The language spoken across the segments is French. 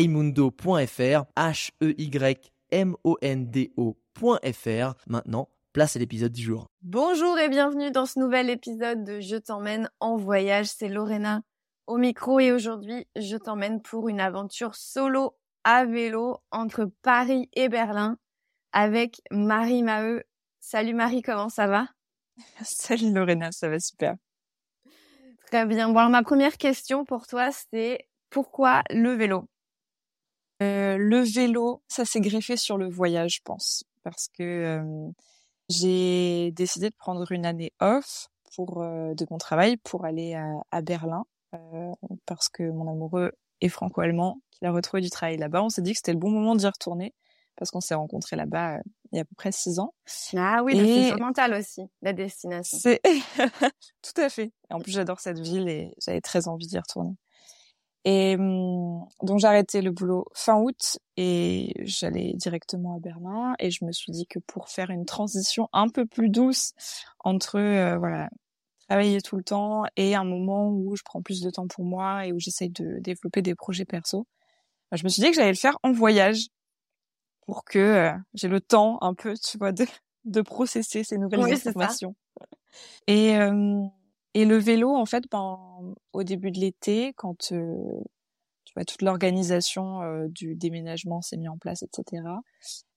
heymundo.fr, H-E-Y-M-O-N-D-O.fr. Maintenant, place à l'épisode du jour. Bonjour et bienvenue dans ce nouvel épisode de Je t'emmène en voyage. C'est Lorena au micro et aujourd'hui, je t'emmène pour une aventure solo à vélo entre Paris et Berlin avec Marie Maheu. Salut Marie, comment ça va? Salut Lorena, ça va super. Très bien. Bon, alors ma première question pour toi, c'est pourquoi le vélo? Euh, le vélo, ça s'est greffé sur le voyage, je pense, parce que euh, j'ai décidé de prendre une année off pour euh, de mon travail pour aller à, à Berlin, parce que mon amoureux est franco-allemand, qu'il a retrouvé du travail là-bas. On s'est dit que c'était le bon moment d'y retourner, parce qu'on s'est rencontrés là-bas il y a à peu près six ans. Ah oui, c'est fondamental aussi, la destination. C'est tout à fait. Et en plus, j'adore cette ville et j'avais très envie d'y retourner. Et hum, donc j'ai arrêté le boulot fin août et j'allais directement à Berlin et je me suis dit que pour faire une transition un peu plus douce entre euh, voilà travailler tout le temps et un moment où je prends plus de temps pour moi et où j'essaye de développer des projets perso, bah, je me suis dit que j'allais le faire en voyage pour que euh, j'ai le temps un peu tu vois de de processer ces nouvelles informations. Et euh, et le vélo, en fait, ben, au début de l'été, quand tu vois toute l'organisation du déménagement s'est mis en place, etc.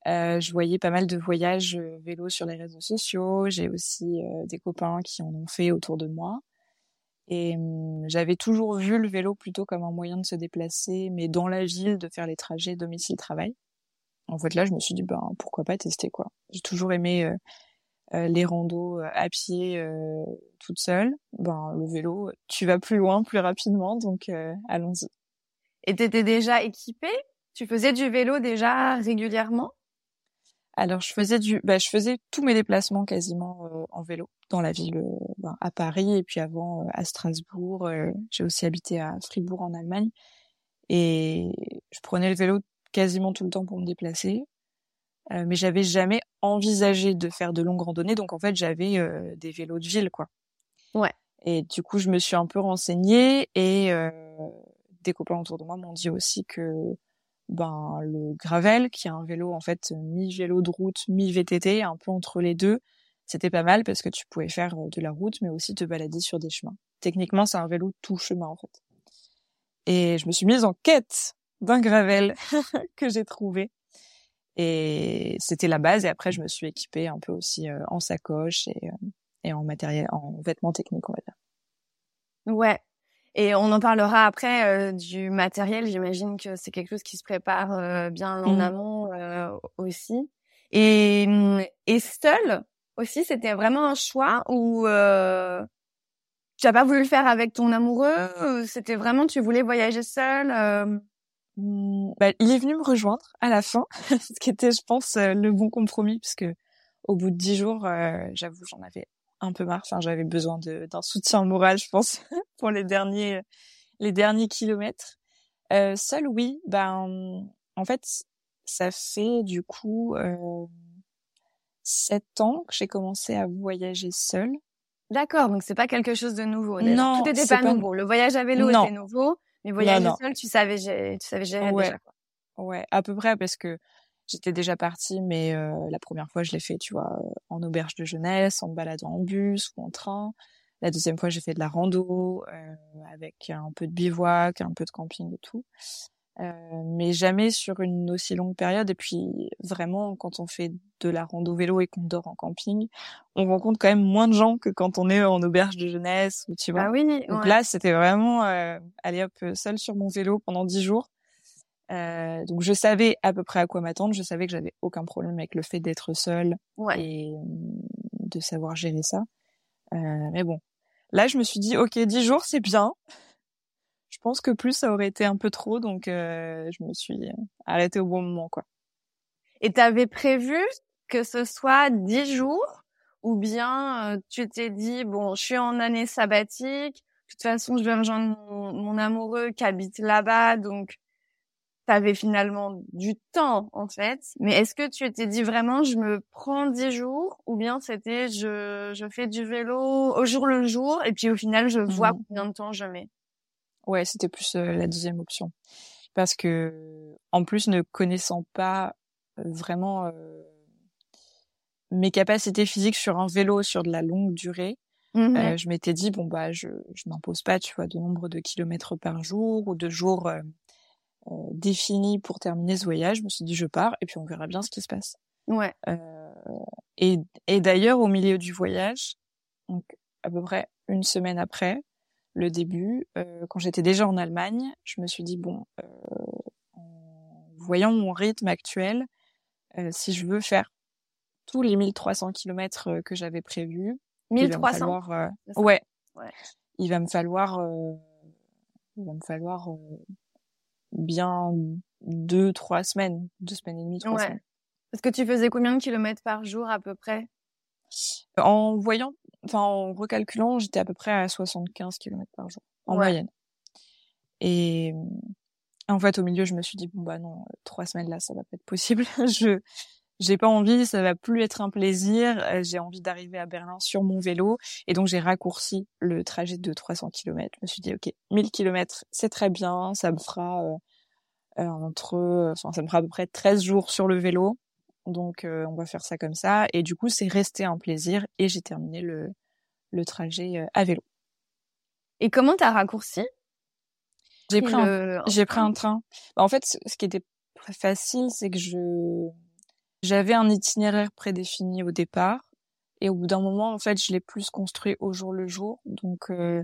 Je voyais pas mal de voyages vélo sur les réseaux sociaux. J'ai aussi des copains qui en ont fait autour de moi. Et hum, j'avais toujours vu le vélo plutôt comme un moyen de se déplacer, mais dans la ville, de faire les trajets domicile-travail. En fait, là, je me suis dit, ben, pourquoi pas tester, quoi. J'ai toujours aimé les randos euh, à pied euh, toute seule, ben le vélo, tu vas plus loin plus rapidement, donc allons-y. Et t'étais déjà équipée? Tu faisais du vélo déjà régulièrement? Alors je faisais du, bah, je faisais tous mes déplacements quasiment en vélo dans la ville, ben, à Paris et puis avant à Strasbourg. J'ai aussi habité à Fribourg en Allemagne et je prenais le vélo quasiment tout le temps pour me déplacer. Euh, mais j'avais jamais envisagé de faire de longues randonnées, donc en fait j'avais euh, des vélos de ville, quoi. Ouais. Et du coup je me suis un peu renseignée et euh, des copains autour de moi m'ont dit aussi que ben le gravel, qui est un vélo en fait mi vélo de route, mi VTT, un peu entre les deux, c'était pas mal parce que tu pouvais faire de la route, mais aussi te balader sur des chemins. Techniquement c'est un vélo tout chemin en fait. Et je me suis mise en quête d'un gravel que j'ai trouvé et c'était la base. Et après, je me suis équipée un peu aussi euh, en sacoche et, euh, et en matériel, en vêtements techniques, on va dire. Ouais. Et on en parlera après euh, du matériel. J'imagine que c'est quelque chose qui se prépare bien en mmh. amont aussi. Et, mmh, et seul aussi, c'était vraiment un choix où tu n'as pas voulu le faire avec ton amoureux. C'était vraiment tu voulais voyager seul. Mmh, bah, il est venu me rejoindre à la fin, ce qui était, je pense, euh, le bon compromis, puisque au bout de dix jours, euh, j'avoue, j'en avais un peu marre. Enfin, j'avais besoin d'un soutien moral, je pense, pour les derniers, les derniers kilomètres. Euh, seul, oui. Ben, en fait, ça fait du coup euh, sept ans que j'ai commencé à voyager seule. D'accord, donc c'est pas quelque chose de nouveau. Non, tout était pas, nouveau. Le voyage à vélo était nouveau. Mais voyager seul, tu savais, tu savais gérer ouais. déjà. Quoi. Ouais, à peu près parce que j'étais déjà partie, mais euh, la première fois, je l'ai fait, tu vois, en auberge de jeunesse, en me baladant en bus ou en train. La deuxième fois, j'ai fait de la rando euh, avec un peu de bivouac, un peu de camping et tout. Euh, mais jamais sur une aussi longue période. Et puis vraiment, quand on fait de la rando vélo et qu'on dort en camping, on rencontre quand même moins de gens que quand on est en auberge de jeunesse ou tu vois. Ah oui. Donc là, c'était vraiment euh, aller hop seul sur mon vélo pendant dix jours. Euh, donc je savais à peu près à quoi m'attendre. Je savais que j'avais aucun problème avec le fait d'être seule et de savoir gérer ça. Euh, mais bon, là je me suis dit ok dix jours c'est bien pense que plus ça aurait été un peu trop, donc je me suis arrêtée au bon moment, quoi. Et t'avais prévu que ce soit dix jours ou bien tu t'es dit bon, je suis en année sabbatique, de toute façon je vais rejoindre mon, mon amoureux qui habite là-bas, donc t'avais finalement du temps en fait. Mais est-ce que tu t'es dit vraiment je me prends dix jours ou bien c'était je je fais du vélo au jour le jour et puis au final je vois mmh. combien de temps je mets? Ouais, c'était plus la deuxième option parce que en plus ne connaissant pas vraiment mes capacités physiques sur un vélo sur de la longue durée, mmh euh, je m'étais dit bon bah je je m'impose pas tu vois de nombre de kilomètres par jour ou de jours euh, euh, définis pour terminer ce voyage. Je me suis dit je pars et puis on verra bien ce qui se passe. Ouais. et et d'ailleurs au milieu du voyage, donc à peu près une semaine après le début, quand j'étais déjà en Allemagne, je me suis dit bon en voyant mon rythme actuel, si je veux faire tous les 1300 kilomètres euh, que j'avais prévus. 1300. Falloir, euh, ouais. ouais. Il va me falloir, euh, il va me falloir bien deux, trois semaines, deux semaines et demie, trois ouais. semaines. Parce que tu faisais combien de kilomètres par jour à peu près? En voyant, enfin en recalculant, j'étais à peu près à 75 kilomètres par jour en moyenne. Et en fait, au milieu, je me suis dit bon bah non, trois semaines là, ça va pas être possible. je j'ai pas envie, ça va plus être un plaisir. Euh, j'ai envie d'arriver à Berlin sur mon vélo et donc j'ai raccourci le trajet de 300 km. Je me suis dit ok, 1000 km, c'est très bien, ça me fera euh, euh, entre, enfin ça me fera à peu près 13 jours sur le vélo. Donc on va faire ça comme ça et du coup c'est resté un plaisir et j'ai terminé le le trajet à vélo. Et comment t'as raccourci J'ai pris un, j'ai pris un train. Bah, en fait, ce qui était facile, c'est que je j'avais un itinéraire prédéfini au départ et au bout d'un moment, en fait, je l'ai plus construit au jour le jour. Donc euh,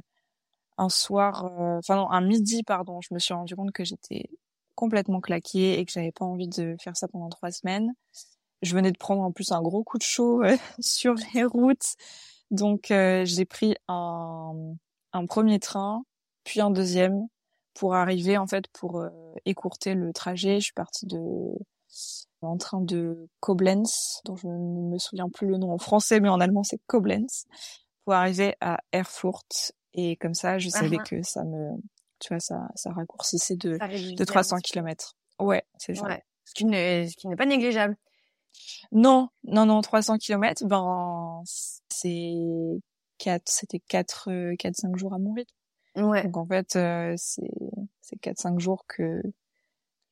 un soir, euh, enfin non, un midi, pardon, je me suis rendu compte que j'étais complètement claquée et que j'avais pas envie de faire ça pendant trois semaines. Je venais de prendre en plus un gros coup de chaud euh, sur les routes, donc j'ai pris un, un premier train, puis un deuxième pour arriver en fait pour écourter le trajet. Je suis partie de en train de Koblenz, dont je ne me souviens plus le nom en français, mais en allemand c'est Koblenz, pour arriver à Erfurt. Et comme ça, je savais uh-huh. que ça me, tu vois, ça, ça raccourcissait de, de 300 km. Ouais, c'est ça. Ouais. Ce qui n'est, ce qui n'est pas négligeable. Non, non, non, 300 km, ben, c'est quatre, c'était quatre, quatre, cinq jours à mon rythme. Ouais. Donc en fait, euh, c'est, c'est quatre, cinq jours que,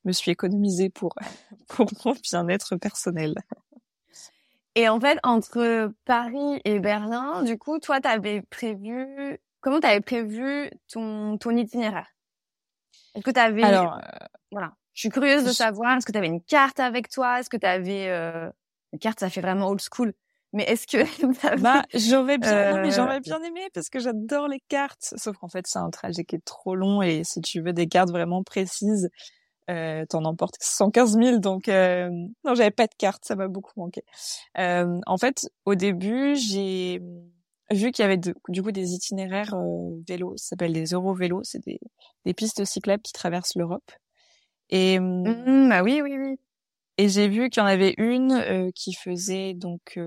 me suis économisée pour, pour mon bien-être personnel. Et en fait, entre Paris et Berlin, du coup, toi, t'avais prévu, comment t'avais prévu ton, ton itinéraire? Est-ce que t'avais, alors, voilà. Je suis curieuse de savoir, est-ce que t'avais une carte avec toi? Est-ce que t'avais, euh, une carte, ça fait vraiment old school. Mais est-ce que bah j'aurais bien non, mais j'aurais euh, bien aimé parce que j'adore les cartes sauf qu'en fait c'est un trajet qui est trop long et si tu veux des cartes vraiment précises euh, t'en emportes 115 000, donc euh, non, j'avais pas de carte, ça m'a beaucoup manqué. Euh, en fait, au début, j'ai vu qu'il y avait du coup des itinéraires euh, vélos, ça s'appelle des Eurovélos, c'est des, des pistes cyclables qui traversent l'Europe. Et mmh, bah oui, oui, oui. Et j'ai vu qu'il y en avait une euh, qui faisait donc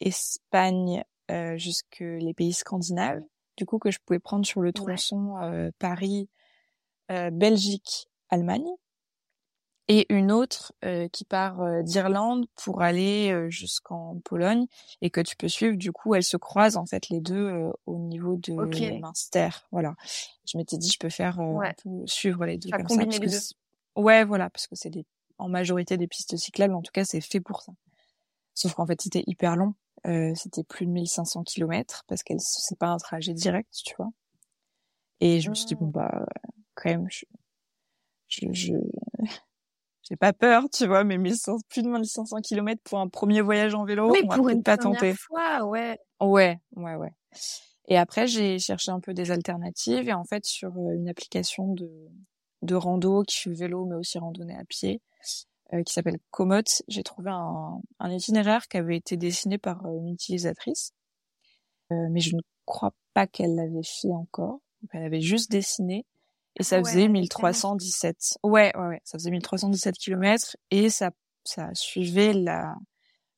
Espagne jusque les pays scandinaves, du coup que je pouvais prendre sur le tronçon Paris, Belgique Allemagne, et une autre euh, qui part euh, d'Irlande pour aller euh, jusqu'en Pologne et que tu peux suivre. Du coup, elles se croisent en fait les deux au niveau de okay. Münster. Voilà. Je m'étais dit, je peux faire suivre les deux comme ça. Les deux. Ouais, voilà, parce que c'est des en majorité des pistes cyclables. En tout cas, c'est fait pour ça. Sauf qu'en fait, c'était hyper long. c'était plus de 1500 km parce que c'est pas un trajet direct, tu vois. Et je me suis dit bon mmh. bah quand même, je, je, je j'ai pas peur, tu vois, mais 1100, plus de 1500 km pour un premier voyage en vélo, on pour une pas tenter. Fois, ouais. Ouais, ouais, ouais. Et après, j'ai cherché un peu des alternatives et en fait, sur euh, une application de, de rando qui fait vélo, mais aussi randonnée à pied, euh, qui s'appelle Komoot, j'ai trouvé un, un, itinéraire qui avait été dessiné par euh, une utilisatrice, euh, mais je ne crois pas qu'elle l'avait fait encore. Elle avait juste dessiné Et ça ouais, faisait c'est 1317. Ouais, ouais, ouais, ça faisait 1317 kilomètres et ça, ça suivait la,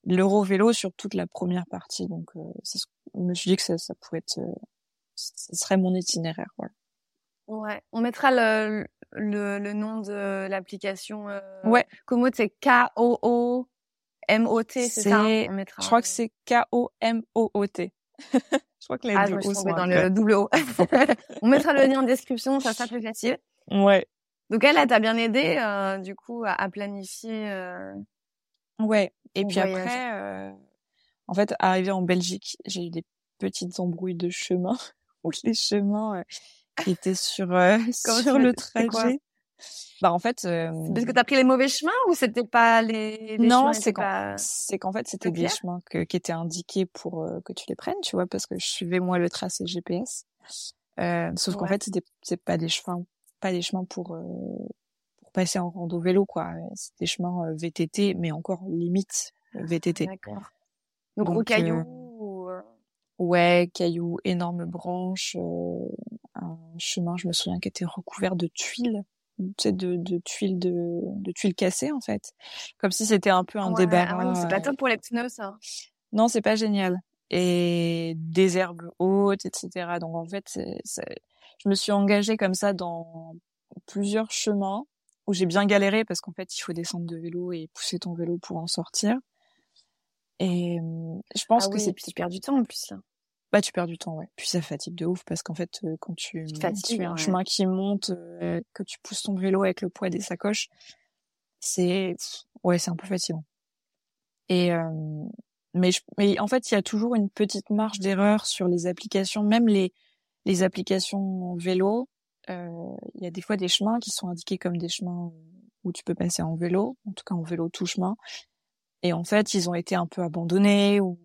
l'Eurovélo sur toute la première partie. Donc, euh, ce- je me suis dit que ça, ça pourrait être, euh, ce serait mon itinéraire, voilà. Ouais, on mettra le, le, le nom de l'application. Euh, Ouais. Komoot, c'est K-O-O-M-O-T, c'est ça hein? On mettra. Je crois que c'est K-O-M-O-O-T. je crois que les Ah, je deux me suis dans le double O. on mettra le lien en description, ça sera plus facile. Ouais. Donc elle, elle t'a bien aidé, euh, du coup, à, à planifier. Euh... Ouais. Et puis voyage. après, euh, en fait, arrivé en Belgique, j'ai eu des petites embrouilles de chemin où les chemins étaient sur sur le trajet. Bah en fait, euh, Parce que t'as pris les mauvais chemins ou c'était pas les, les non, c'est qu'en pas... fait c'était des chemins que, qui étaient indiqués pour euh, que tu les prennes, tu vois, parce que je suivais moi le tracé GPS. Euh, sauf qu'en fait c'était c'est pas des chemins pas des chemins pour euh, pour passer en rando vélo quoi. C'est des chemins VTT, mais encore limite euh, VTT. D'accord. Donc, Donc, au caillou. ou, Ouais, cailloux, énormes branches, euh, un chemin, je me souviens, qui était recouvert de tuiles, de, de tuiles de, de tuiles cassées en fait, comme si c'était un peu un ouais, débarras. ah ouais, c'est pas euh, top pour les pneus, ça. Non, c'est pas génial. Et des herbes hautes, etc. Donc en fait, je me suis engagée comme ça dans plusieurs chemins où j'ai bien galéré parce qu'en fait, il faut descendre de vélo et pousser ton vélo pour en sortir. Et euh, je pense ah que oui, c'est tu perds du temps en plus, là. Bah tu perds du temps, ouais. Puis ça fatigue de ouf parce qu'en fait, euh, quand tu, tu fatigues, fais un ouais. chemin qui monte, euh, que tu pousses ton vélo avec le poids des sacoches, c'est ouais, c'est un peu fatigant. Et euh, mais je, mais en fait, il y a toujours une petite marge d'erreur sur les applications, même les les applications vélo. euh, Il y a des fois des chemins qui sont indiqués comme des chemins où tu peux passer en vélo, en tout cas en vélo tout chemin. Et en fait, ils ont été un peu abandonnés ou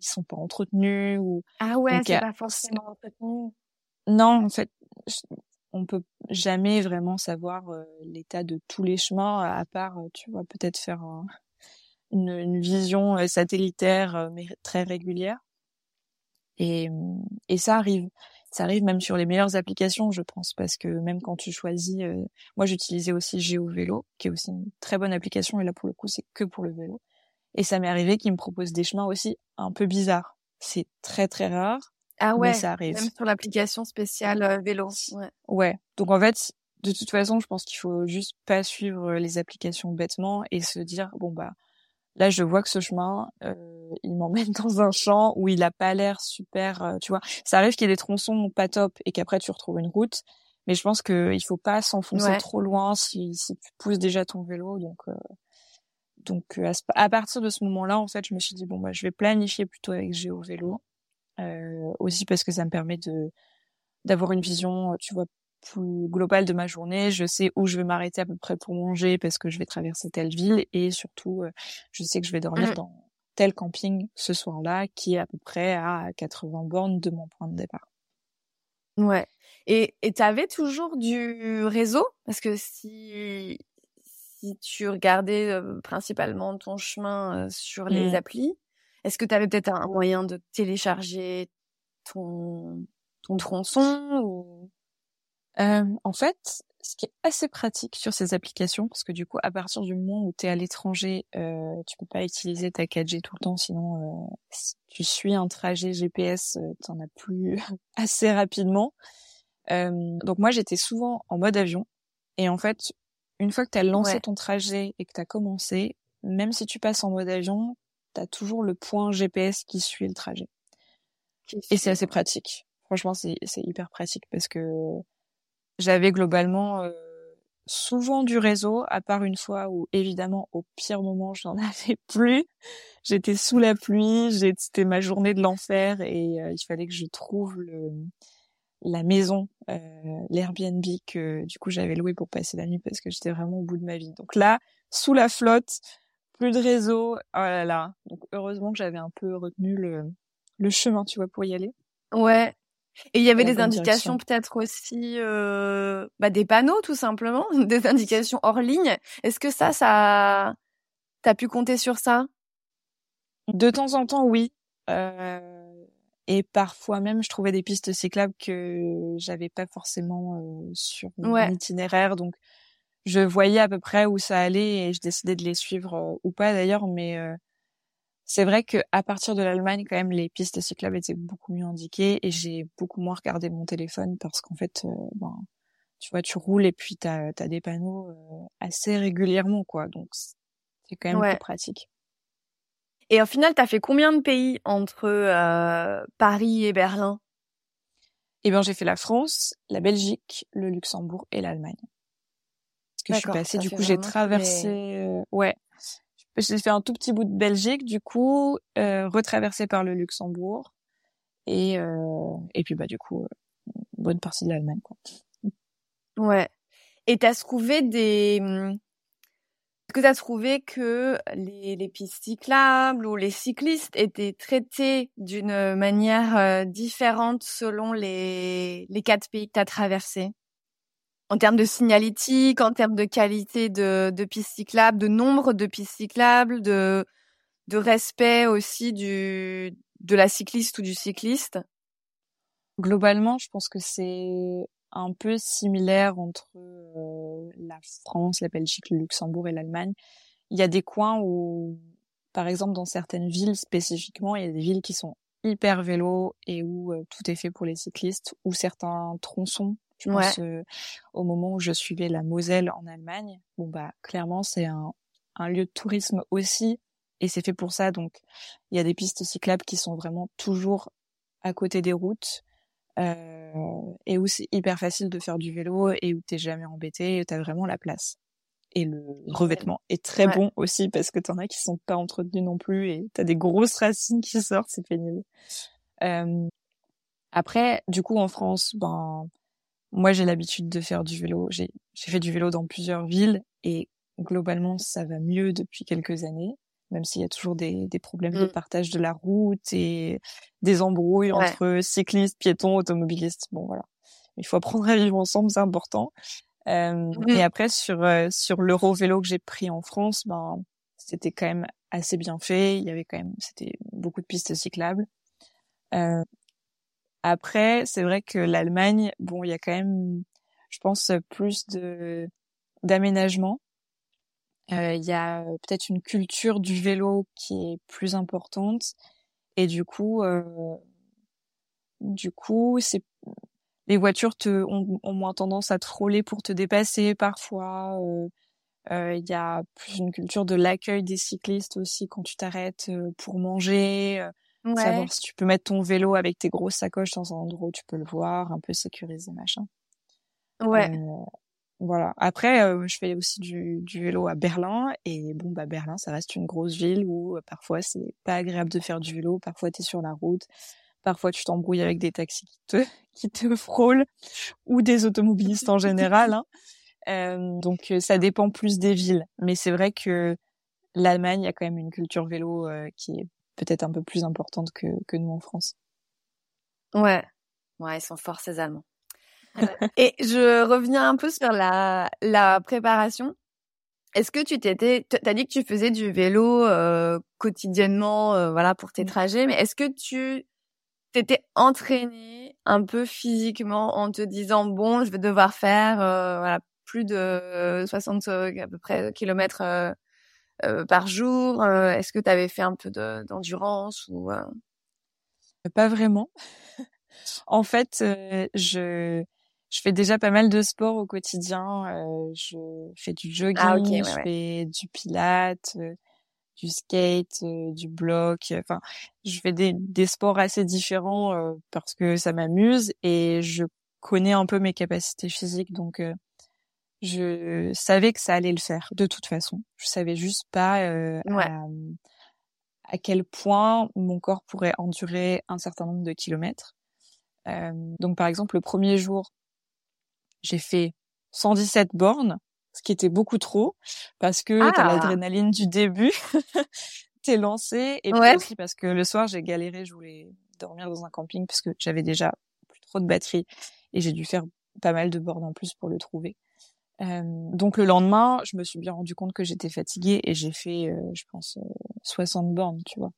ils sont pas entretenus ou Ah ouais, c'est a- pas forcément entretenu. Non, en fait, on peut jamais vraiment savoir euh, l'état de tous les chemins, à part, euh, tu vois, peut-être faire un- une, une vision euh, satellitaire, euh, mais très régulière. Et, euh, et ça arrive. Ça arrive même sur les meilleures applications, je pense, parce que même quand tu choisis, euh, moi j'utilisais aussi GeoVélo, qui est aussi une très bonne application, et là pour le coup c'est que pour le vélo. Et ça m'est arrivé qu'ils me proposent des chemins aussi un peu bizarres. C'est très très rare, Ah ouais, mais ça arrive. même sur l'application spéciale euh, vélo. Ouais. Ouais. Donc en fait, de toute façon, je pense qu'il faut juste pas suivre les applications bêtement et se dire bon bah là je vois que ce chemin euh, il m'emmène dans un champ où il a pas l'air super, euh, tu vois. Ça arrive qu'il y ait des tronçons pas top et qu'après tu retrouves une route, mais je pense que il faut pas s'enfoncer Ouais. trop loin si, si tu pousses déjà ton vélo. Donc euh, donc euh, à, partir de ce moment-là, en fait, je me suis dit bon bah je vais planifier plutôt avec GeoVélo. Euh, aussi parce que ça me permet de d'avoir une vision, tu vois, plus globale de ma journée. Je sais où je vais m'arrêter à peu près pour manger parce que je vais traverser telle ville et surtout, euh, je sais que je vais dormir Mhm. dans tel camping ce soir-là qui est à peu près à 80 bornes de mon point de départ. Ouais. Et et t'avais toujours du réseau? Parce que si si tu regardais euh, principalement ton chemin euh, sur les Mm. applis, est-ce que t'avais peut-être un moyen de télécharger ton ton tronçon ou? Euh, en fait, ce qui est assez pratique sur ces applications, parce que du coup, à partir du moment où tu es à l'étranger, euh, tu peux pas utiliser ta 4G tout le temps, sinon euh, si tu suis un trajet GPS, euh, t'en as plus assez rapidement. Euh, donc moi, j'étais souvent en mode avion, et en fait, une fois que tu as lancé Ouais. ton trajet et que tu as commencé, même si tu passes en mode avion, tu as toujours le point GPS qui suit le trajet. Et c'est assez pratique. Franchement, c'est hyper pratique parce que j'avais globalement euh, souvent du réseau, à part une fois où évidemment au pire moment je n'en avais plus. J'étais sous la pluie, c'était ma journée de l'enfer et euh, il fallait que je trouve le, la maison, euh, l'Airbnb que du coup j'avais loué pour passer la nuit parce que j'étais vraiment au bout de ma vie. Donc là, sous la flotte, plus de réseau, oh là là. Donc heureusement que j'avais un peu retenu le, le chemin, tu vois, pour y aller. Ouais. Et il y avait la des indications peut-être aussi, euh, bah, des panneaux tout simplement, des indications hors ligne. Est-ce que ça, ça, t'as pu compter sur ça? De temps en temps, oui. Euh, Et parfois même, je trouvais des pistes cyclables que j'avais pas forcément euh, sur mon itinéraire. Donc, je voyais à peu près où ça allait et je décidais de les suivre euh, ou pas d'ailleurs. Mais euh, c'est vrai que à partir de l'Allemagne, quand même, les pistes cyclables étaient beaucoup mieux indiquées et j'ai beaucoup moins regardé mon téléphone parce qu'en fait, ben, tu vois, tu roules et puis tu as, des panneaux assez régulièrement, quoi. Donc, c'est quand même plus pratique. Et au final, tu as fait combien de pays entre euh, Paris et Berlin? Eh bien, j'ai fait la France, la Belgique, le Luxembourg et l'Allemagne. Parce que je suis passée, du coup, j'ai traversé... Euh, ouais, j'ai fait un tout petit bout de Belgique, du coup, euh, retraversé par le Luxembourg. Et, euh, et puis, bah, du coup, une bonne partie de l'Allemagne, quoi. Ouais. Et t'as trouvé des, hum, est-ce que tu as trouvé que les, pistes cyclables ou les cyclistes étaient traités d'une manière euh, différente selon les, quatre pays que tu as traversés? En termes de signalétique, en termes de qualité de, de pistes cyclables, de nombre de pistes cyclables, de, de respect aussi du, de la cycliste ou du cycliste? Globalement, je pense que c'est un peu similaire entre euh, la France, la Belgique, le Luxembourg et l'Allemagne. Il y a des coins où, par exemple, dans certaines villes spécifiquement, il y a des villes qui sont hyper vélo et où euh, tout est fait pour les cyclistes, ou certains tronçons. Je pense euh, au moment où je suivais la Moselle en Allemagne. Bon bah clairement c'est un, un lieu de tourisme aussi et c'est fait pour ça. Donc il y a des pistes cyclables qui sont vraiment toujours à côté des routes et où c'est hyper facile de faire du vélo et où t'es jamais embêté, t'as vraiment la place. Et le revêtement est très bon aussi parce que t'en as qui sont pas entretenus non plus et t'as des grosses racines qui sortent, c'est pénible. Euh, après, du coup, en France, ben, moi, j'ai l'habitude de faire du vélo. J'ai fait du vélo dans plusieurs villes et globalement, ça va mieux depuis quelques années même s'il y a toujours des, des problèmes de mmh. partage de la route et des embrouilles entre cyclistes, piétons, automobilistes. Bon, voilà. Il faut apprendre à vivre ensemble, c'est important. Euh, mmh. Et après, sur euh, sur l'euro vélo que j'ai pris en France, ben c'était quand même assez bien fait. Il y avait quand même, c'était beaucoup de pistes cyclables. Euh, après, c'est vrai que l'Allemagne, bon, il y a quand même, je pense, plus de d'aménagement. Euh, il y a euh, peut-être une culture du vélo qui est plus importante et du coup, euh, du coup, c'est les voitures te ont, ont, moins tendance à troller pour te dépasser parfois. Il y a plus une culture de l'accueil des cyclistes aussi quand tu t'arrêtes pour manger. Ouais. Savoir si tu peux mettre ton vélo avec tes grosses sacoches dans un endroit où tu peux le voir, un peu sécurisé, machin. Ouais. Voilà. Après, euh, je fais aussi du, du, vélo à Berlin et bon, bah Berlin, ça reste une grosse ville où euh, parfois c'est pas agréable de faire du vélo, parfois tu es sur la route, parfois tu t'embrouilles avec des taxis qui te qui te frôlent ou des automobilistes en général. Hein. Euh, donc ça dépend plus des villes, mais c'est vrai que l'Allemagne a quand même une culture vélo qui est peut-être un peu plus importante que que nous en France. Ouais, ouais, ils sont forts ces Allemands. Et je reviens un peu sur la, la préparation. Est-ce que tu t'étais, t'as dit que tu faisais du vélo euh, quotidiennement, euh, voilà, pour tes trajets, mais est-ce que tu t'étais entraîné un peu physiquement en te disant bon, je vais devoir faire euh, voilà plus de 60 à peu près kilomètres par jour. est-ce que tu avais fait un peu d'endurance ou Pas vraiment. en fait, je je fais déjà pas mal de sport au quotidien. Euh, je fais du ah, jogging, je fais du pilates, euh, du skate, euh, du bloc. Enfin, je fais des, des sports assez différents euh, parce que ça m'amuse et je connais un peu mes capacités physiques. Donc, je savais que ça allait le faire de toute façon. Je savais juste pas à, à, quel point mon corps pourrait endurer un certain nombre de kilomètres. donc, par exemple, le premier jour, j'ai fait 117 bornes, ce qui était beaucoup trop parce que ah. t'as l'adrénaline du début, t'es lancé et puis aussi parce que le soir j'ai galéré, je voulais dormir dans un camping parce que j'avais déjà plus trop de batterie et j'ai dû faire pas mal de bornes en plus pour le trouver. Euh, donc le lendemain, je me suis bien rendu compte que j'étais fatiguée et j'ai fait, euh, je pense, 60 euh, bornes, tu vois.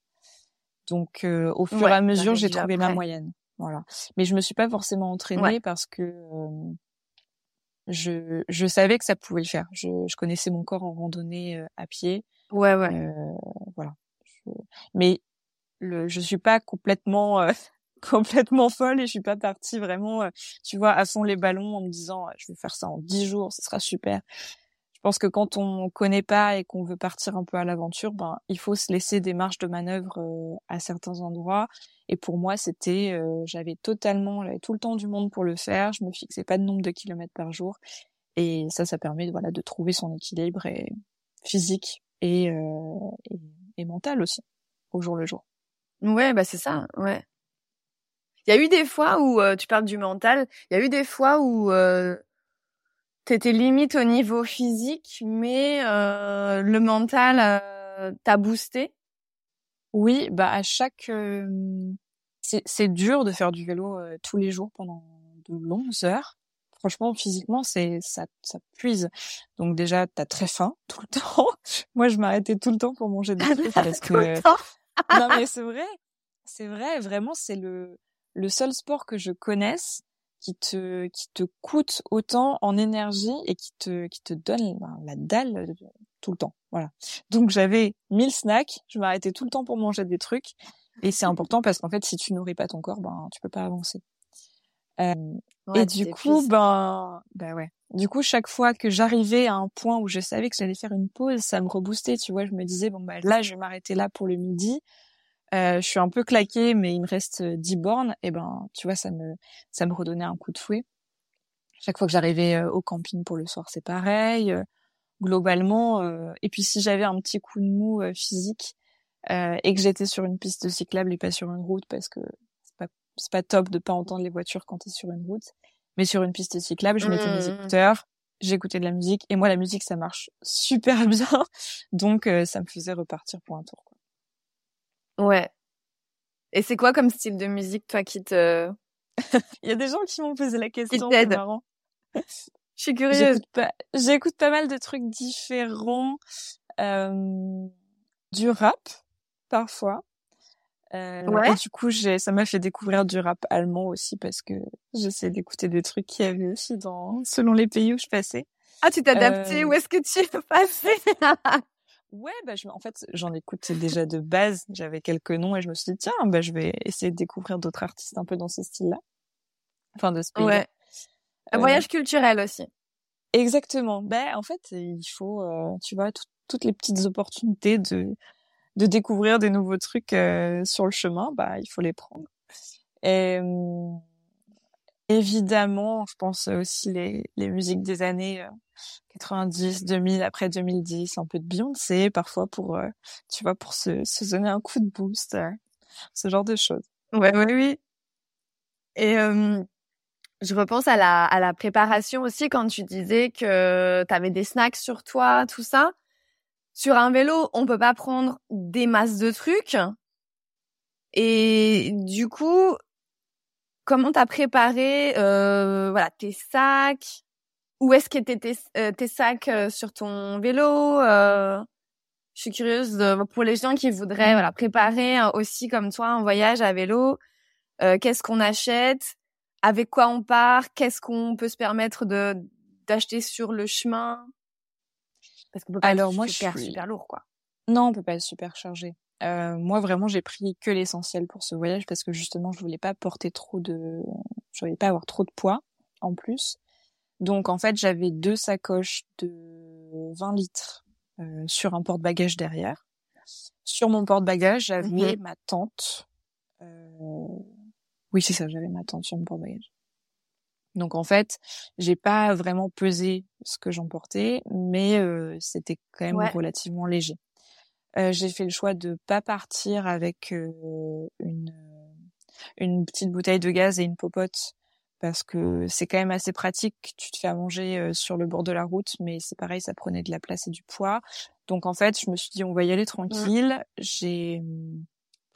Donc au fur et à mesure, j'ai trouvé ma moyenne. Voilà. Mais je me suis pas forcément entraînée parce que je, je savais que ça pouvait le faire. Je, je connaissais mon corps en randonnée à pied. Ouais, ouais. Euh, voilà. Mais le, je suis pas complètement complètement folle et je suis pas partie vraiment, euh, tu vois, à fond les ballons en me disant je vais faire ça en dix jours, ce sera super. Je pense que quand on connaît pas et qu'on veut partir un peu à l'aventure, ben il faut se laisser des marges de manœuvre euh, à certains endroits. Et pour moi, c'était, euh, j'avais totalement, j'avais tout le temps du monde pour le faire. Je me fixais pas de nombre de kilomètres par jour. Et ça, ça permet, voilà, de trouver son équilibre et physique et, et, et mental aussi au jour le jour. Ouais, bah c'est ça, ouais. Il y a eu des fois où euh, tu parles du mental. Il y a eu des fois où euh, t'étais limite au niveau physique, mais euh, le mental euh, t'a boosté? Oui, bah à chaque c'est dur de faire du vélo tous les jours pendant de longues heures. Franchement, physiquement, c'est ça ça puise. Donc déjà, t'as très faim tout le temps. Moi, je m'arrêtais tout le temps pour manger des trucs parce que non mais c'est vrai, c'est vrai. Vraiment, c'est le le seul sport que je connaisse qui te qui te coûte autant en énergie et qui te qui te donne ben, la dalle tout le temps. Voilà. Donc j'avais 1000 snacks, je m'arrêtais tout le temps pour manger des trucs et c'est important parce qu'en fait si tu nourris pas ton corps, ben tu peux pas avancer. Euh, et du coup ben ben ouais. Du coup chaque fois que j'arrivais à un point où je savais que j'allais faire une pause, ça me reboostait, tu vois, je me disais bon ben là je vais m'arrêter là pour le midi je suis un peu claquée, mais il me reste 10 bornes, et ben, tu vois, ça me, ça me redonnait un coup de fouet. Chaque fois que j'arrivais euh, au camping pour le soir, c'est pareil. Euh, globalement, et puis si j'avais un petit coup de mou physique et que j'étais sur une piste cyclable et pas sur une route, parce que c'est pas, c'est pas top de pas entendre les voitures quand t'es sur une route, mais sur une piste cyclable, je mettais mes mmh. écouteurs, j'écoutais de la musique, et moi la musique ça marche super bien, donc ça me faisait repartir pour un tour. Ouais. Et c'est quoi comme style de musique, toi, qui te... Il y a des gens qui m'ont posé la question, c'est marrant. Je suis curieuse. J'écoute pas, mal de trucs différents. Euh, du rap, parfois. Euh, ouais. Et du coup, j'ai, ça m'a fait découvrir du rap allemand aussi parce que j'essaie d'écouter des trucs qu'il y avait aussi dans, selon les pays où je passais. Ah, tu t'es adapté. Euh... Où est-ce que tu es passé Ouais, bah je, en fait, j'en écoute déjà de base. J'avais quelques noms et je me suis dit tiens, bah je vais essayer de découvrir d'autres artistes un peu dans ce style-là. Enfin, de ce pays. Ouais. Un euh, voyage culturel aussi. Exactement. Ben en fait, il faut, euh, tu vois, toutes les petites opportunités de de découvrir des nouveaux trucs euh, sur le chemin. Bah, il faut les prendre. Et hum, évidemment, je pense aussi les les musiques des années 90, 2000, après 2010, un peu de Beyoncé parfois pour, euh, tu vois, pour se, se donner un coup de boost, euh, ce genre de choses. Ouais, ouais, oui. Et je repense à la, à la préparation aussi quand tu disais que tu avais des snacks sur toi, tout ça. Sur un vélo, on peut pas prendre des masses de trucs. Et du coup, comment t'as préparé euh, voilà tes sacs? Où est-ce qu'étaient tes, euh, tes sacs euh, sur ton vélo euh, Je suis curieuse de, pour les gens qui voudraient voilà préparer aussi comme toi un voyage à vélo. Qu'est-ce qu'on achète? Avec quoi on part? Qu'est-ce qu'on peut se permettre de d'acheter sur le chemin? Parce qu'on peut pas Alors, être moi, super, je suis... super lourd quoi. Non, on peut pas être super chargé. Euh, moi vraiment j'ai pris que l'essentiel pour ce voyage parce que justement je voulais pas porter trop de je voulais pas avoir trop de poids en plus donc en fait, j'avais deux sacoches de 20 litres euh, sur un porte-bagages derrière. Sur mon porte-bagages, j'avais ma tente. Euh... Oui, c'est ça, j'avais ma tente sur mon porte-bagages. Donc en fait, j'ai pas vraiment pesé ce que j'emportais, mais euh, c'était quand même relativement léger. Euh, j'ai fait le choix de pas partir avec euh, une une petite bouteille de gaz et une popote parce que c'est quand même assez pratique. Tu te fais à manger euh, sur le bord de la route, mais c'est pareil, ça prenait de la place et du poids. Donc en fait, je me suis dit on va y aller tranquille. J'ai mmh,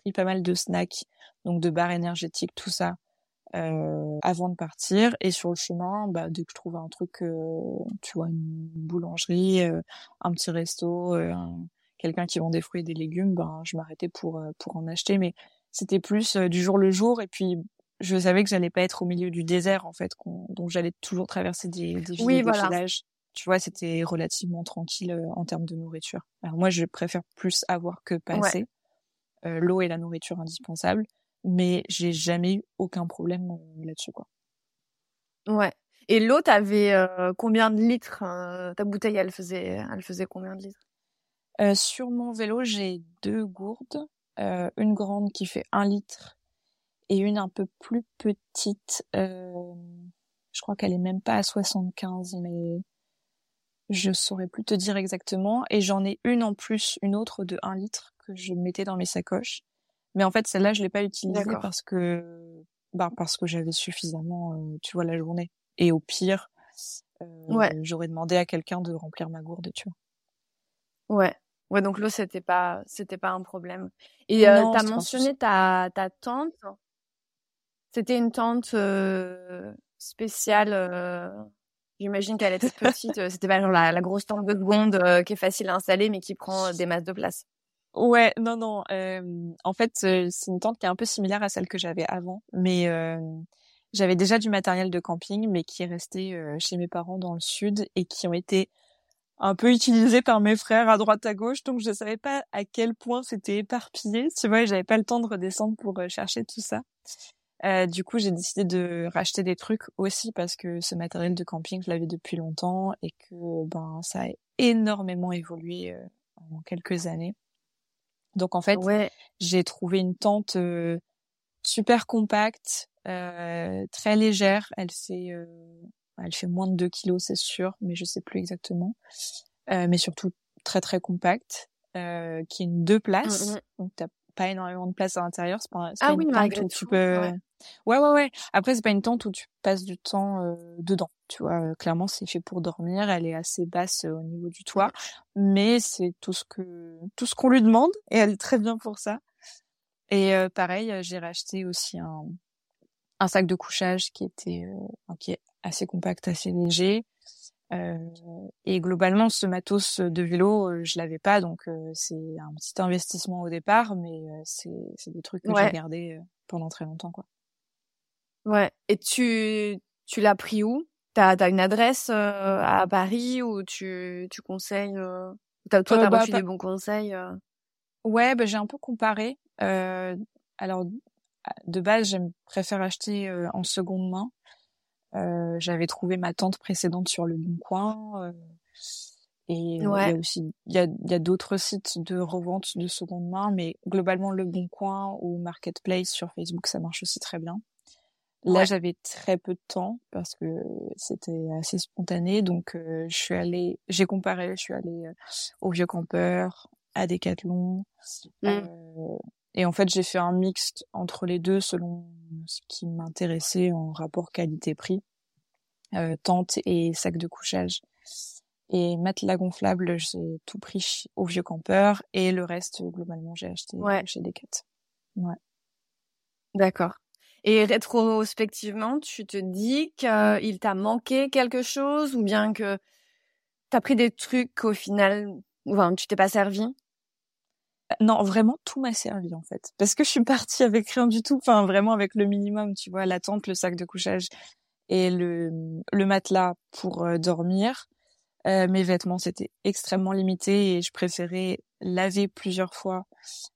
pris pas mal de snacks, donc de barres énergétiques, tout ça, euh, avant de partir. Et sur le chemin, bah, dès que je trouvais un truc, euh, tu vois, une boulangerie, euh, un petit resto, quelqu'un qui vend des fruits et des légumes, ben je m'arrêtais pour pour en acheter, mais c'était plus du jour le jour et puis je savais que j'allais pas être au milieu du désert en fait, donc j'allais toujours traverser des, des villes, des villages. Tu vois, c'était relativement tranquille en termes de nourriture. Alors moi, je préfère plus avoir que passer. L'eau et la nourriture indispensables, mais j'ai jamais eu aucun problème là-dessus quoi. Ouais. Et l'eau, t'avais euh, combien de litres euh, Ta bouteille, elle faisait, elle faisait combien de litres? Euh, Sur mon vélo, j'ai deux gourdes, une grande qui fait un litre et une un peu plus petite. je crois qu'elle est même pas à 75, mais je saurais plus te dire exactement. Et j'en ai une en plus, une autre de un litre que je mettais dans mes sacoches. Mais en fait, celle-là, je l'ai pas utilisée parce que, bah, parce que j'avais suffisamment, tu vois, la journée. Et au pire, euh, j'aurais demandé à quelqu'un de remplir ma gourde, tu vois. Ouais. Ouais, donc l'eau, c'était pas, c'était pas un problème. Et euh, tu as mentionné ta, ta tante. C'était une tante euh, spéciale. Euh, j'imagine qu'elle était petite. c'était pas genre la, la, grosse tente de seconde qui est facile à installer, mais qui prend des masses de place. Ouais, non, non. en fait, c'est une tente qui est un peu similaire à celle que j'avais avant, mais j'avais déjà du matériel de camping, mais qui est resté euh, chez mes parents dans le sud et qui ont été un peu utilisés par mes frères à droite à gauche, donc je savais pas à quel point c'était éparpillé. Tu vois, j'avais pas le temps de redescendre pour euh, chercher tout ça. Euh, du coup, j'ai décidé de racheter des trucs aussi parce que ce matériel de camping, je l'avais depuis longtemps et que ben ça a énormément évolué euh, en quelques années. Donc en fait, j'ai trouvé une tente super compacte, euh, très légère. Elle fait, euh, elle fait moins de 2 kilos, c'est sûr, mais je sais plus exactement. Euh, mais surtout très très compacte, euh, qui est une deux places. Mmh. Donc t'as pas énormément de place à l'intérieur. C'est pas, ah oui, tente où tu peux. Ouais. ouais, ouais, Après, c'est pas une tente où tu passes du temps euh, dedans. Tu vois, clairement, c'est fait pour dormir. Elle est assez basse au niveau du toit, mais c'est tout ce que tout ce qu'on lui demande et elle est très bien pour ça. Et pareil, j'ai racheté aussi un un sac de couchage qui était euh, qui est assez compact, assez léger. Euh, et globalement, ce matos de vélo, euh, je l'avais pas, donc c'est un petit investissement au départ, mais c'est c'est des trucs que j'ai gardés pendant très longtemps, quoi. Ouais. Et tu tu l'as pris où? T'as as une adresse à Paris où tu tu conseilles Toi, t'as bah, reçu des bons conseils Ouais, bah, j'ai un peu comparé. alors de base, j'aime préfère acheter euh, en seconde main. Euh, j'avais trouvé ma tante précédente sur le Bon Coin. Euh, et il y a aussi il y a, y a d'autres sites de revente de seconde main, mais globalement le Bon Coin ou Marketplace sur Facebook, ça marche aussi très bien. Là, j'avais très peu de temps parce que c'était assez spontané, donc je suis allée, j'ai comparé, je suis allée au Vieux Campeur, à Decathlon, mmh. Et en fait, j'ai fait un mixte entre les deux selon ce qui m'intéressait en rapport qualité-prix, euh, tente et sac de couchage. Et matelas gonflable, j'ai tout pris au vieux campeur et le reste, globalement, j'ai acheté chez Decat. Ouais. D'accord. Et rétrospectivement, tu te dis qu'il t'a manqué quelque chose ou bien que t'as pris des trucs qu'au final, enfin, tu t'es pas servi? Non, vraiment tout m'a servi en fait, parce que je suis partie avec rien du tout, enfin vraiment avec le minimum, tu vois, la tente, le sac de couchage et le, le matelas pour euh, dormir. Euh, mes vêtements c'était extrêmement limité et je préférais laver plusieurs fois,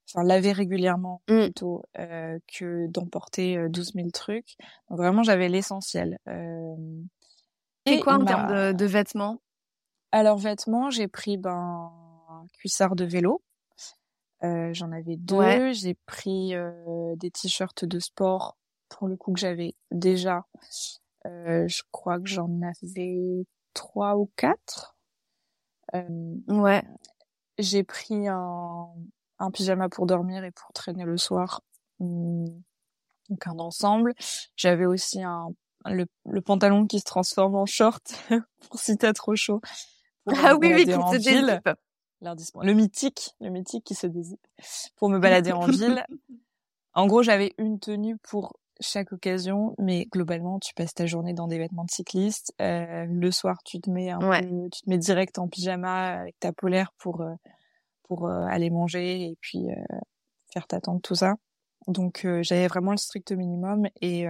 enfin laver régulièrement mmh. plutôt euh, que d'emporter 12 000 trucs. Donc vraiment j'avais l'essentiel. et quoi en termes de, de, vêtements? Alors vêtements, j'ai pris ben un cuissard de vélo euh, j'en avais deux. J'ai pris euh, des t-shirts de sport pour le coup que j'avais déjà. Euh, je crois que j'en avais trois ou quatre. ouais. J'ai pris un, un pyjama pour dormir et pour traîner le soir. Mmh, donc un ensemble. J'avais aussi un le, le, pantalon qui se transforme en short pour si t'as trop chaud. Ah oui, oui, qui se le mythique, le mythique qui se désipe pour me balader en ville. En gros, j'avais une tenue pour chaque occasion, mais globalement, tu passes ta journée dans des vêtements de cycliste. Euh, le soir, tu te mets un peu, tu te mets direct en pyjama avec ta polaire pour euh, pour aller manger et puis faire ta tente, tout ça. Donc j'avais vraiment le strict minimum et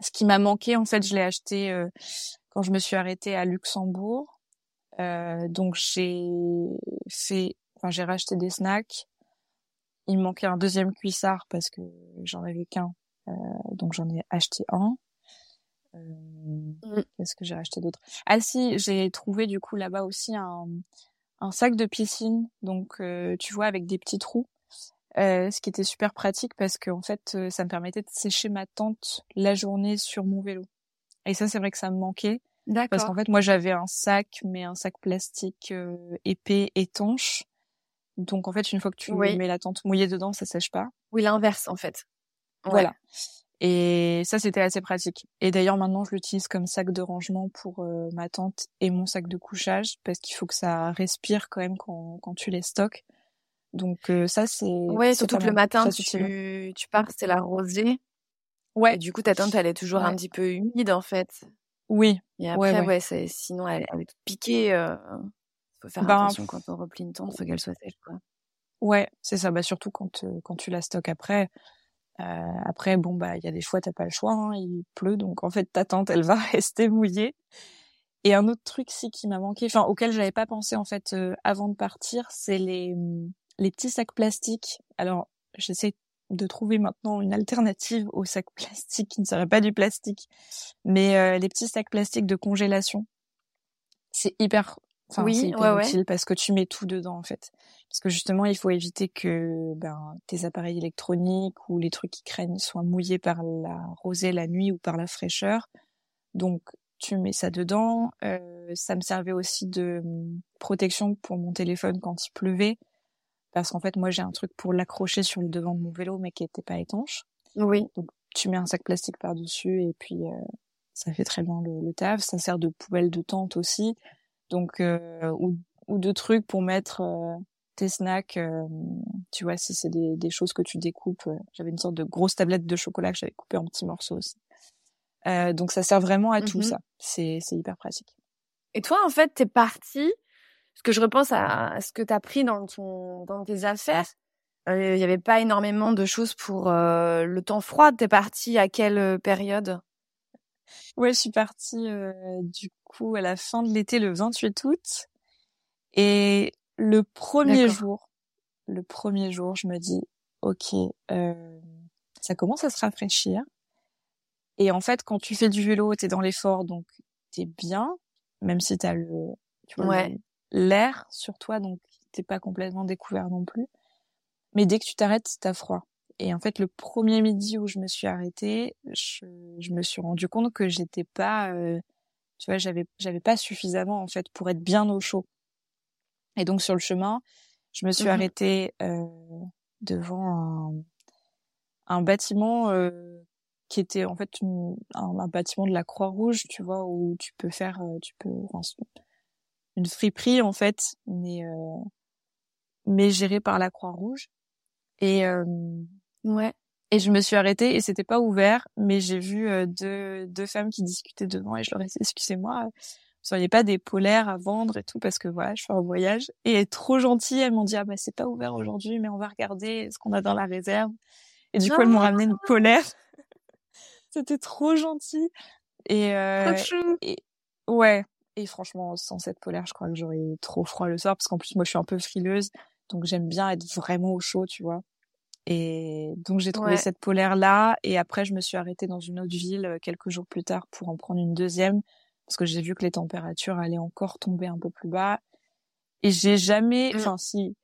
ce qui m'a manqué, en fait, je l'ai acheté quand je me suis arrêtée à Luxembourg. Donc j'ai fait, enfin j'ai racheté des snacks. Il me manquait un deuxième cuissard parce que j'en avais qu'un, donc j'en ai acheté un. Mmh. Qu'est-ce que j'ai acheté d'autre? Ah si, j'ai trouvé du coup là-bas aussi un, un sac de piscine, donc tu vois avec des petits trous. Euh, ce qui était super pratique parce que en fait, ça me permettait de sécher ma tente la journée sur mon vélo. Et ça, c'est vrai que ça me manquait. D'accord. Parce qu'en fait, moi, j'avais un sac, mais un sac plastique épais, étanche. Donc, en fait, une fois que tu mets la tente mouillée dedans, ça sèche pas. Oui, l'inverse, en fait. Voilà. Et ça, c'était assez pratique. Et d'ailleurs, maintenant, je l'utilise comme sac de rangement pour ma tente et mon sac de couchage, parce qu'il faut que ça respire quand même quand, quand tu les stockes. Donc ça, c'est... Ouais, surtout que le matin, tu, tu pars, c'est la rosée. Ouais. Et du coup, ta tente, elle est toujours un petit peu humide, en fait. Oui. Et après, ouais, ouais. sinon, elle, elle, est toute piquée. Euh... faut faire ben, attention quand on replie une tente, faut qu'elle soit sèche, quoi. Ouais, c'est ça. Bah, surtout quand, quand tu la stockes après. Euh, après, bon, bah, il y a des fois, t'as pas le choix, hein, il pleut, donc en fait, ta tente, elle va rester mouillée. Et un autre truc, si, qui m'a manqué, enfin, auquel j'avais pas pensé, en fait, avant de partir, c'est les, mmh, les petits sacs plastiques. Alors, j'essaie de trouver maintenant une alternative aux sacs plastiques qui ne seraient pas du plastique, mais euh, les petits sacs plastiques de congélation. C'est hyper, enfin, oui, c'est hyper utile parce que tu mets tout dedans en fait. Parce que justement, il faut éviter que ben, tes appareils électroniques ou les trucs qui craignent soient mouillés par la rosée la nuit ou par la fraîcheur. Donc, tu mets ça dedans. Euh, ça me servait aussi de hum, protection pour mon téléphone quand il pleuvait parce qu'en fait moi j'ai un truc pour l'accrocher sur le devant de mon vélo mais qui était pas étanche. Oui. Donc tu mets un sac plastique par dessus et puis euh, ça fait très bien le, le, taf. Ça sert de poubelle de tente aussi, donc euh, ou, ou de trucs pour mettre euh, tes snacks. tu vois si c'est des, des, choses que tu découpes. J'avais une sorte de grosse tablette de chocolat que j'avais coupée en petits morceaux aussi. donc ça sert vraiment à tout mmh ça. C'est c'est hyper pratique. Et toi en fait t'es partie parce que je repense à, ce que tu as pris dans, ton, dans tes affaires. Euh, il n'y avait pas énormément de choses pour euh, le temps froid. T'es partie à quelle euh, période? Ouais, je suis partie du coup à la fin de l'été, le 28 août. Et le premier jour, le premier jour, je me dis, ok, ça commence à se rafraîchir. Et en fait, quand tu fais du vélo, t'es dans l'effort, donc t'es bien, même si t'as le, tu vois, ouais l'air sur toi, donc t'es pas complètement découvert non plus. Mais dès que tu t'arrêtes, t'as froid. Et en fait, le premier midi où je me suis arrêtée, je, me suis rendu compte que j'étais pas, euh, tu vois, j'avais j'avais pas suffisamment en fait pour être bien au chaud. Et donc sur le chemin, je me suis mmh arrêtée euh, devant un, un bâtiment euh, qui était en fait un, bâtiment de la Croix-Rouge, tu vois, où tu peux faire, tu peux, une friperie en fait, mais euh, mais gérée par la Croix-Rouge. Et euh, ouais. Et je me suis arrêtée et c'était pas ouvert, mais j'ai vu euh, deux deux femmes qui discutaient devant et je leur ai dit excusez-moi, vous seriez pas des polaires à vendre et tout parce que voilà, je fais un voyage. Et elles trop gentilles, elles m'ont dit ah bah c'est pas ouvert aujourd'hui, mais on va regarder ce qu'on a dans la réserve. Et du coup elles m'ont ramené une polaire. c'était trop gentil. Et, euh, et ouais, et franchement, sans cette polaire, je crois que j'aurais trop froid le soir parce qu'en plus, moi, je suis un peu frileuse. Donc, j'aime bien être vraiment au chaud, tu vois. Et donc, j'ai trouvé cette polaire là. Et après, je me suis arrêtée dans une autre ville euh, quelques jours plus tard pour en prendre une deuxième parce que j'ai vu que les températures allaient encore tomber un peu plus bas. Et j'ai jamais, mmh. enfin, si,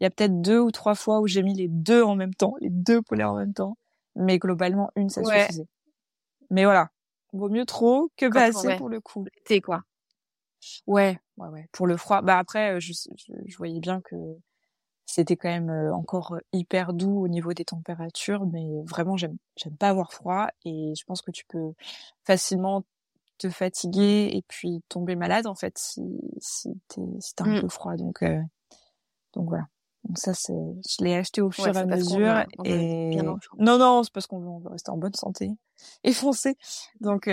il y a peut-être deux ou trois fois où j'ai mis les deux en même temps, les deux polaires en même temps. Mais globalement, une, ça suffisait. Mais voilà. Vaut mieux trop que pas assez pour le coup. C'est quoi. Ouais, ouais, ouais. Pour le froid, bah après, je, je, voyais bien que c'était quand même encore hyper doux au niveau des températures, mais vraiment, j'aime, j'aime pas avoir froid et je pense que tu peux facilement te fatiguer et puis tomber malade en fait si si t'es si t'as un mmh. peu froid. Donc donc voilà. Donc ça c'est je l'ai acheté au fur et à mesure et non non c'est parce qu'on veut, on veut rester en bonne santé et foncer donc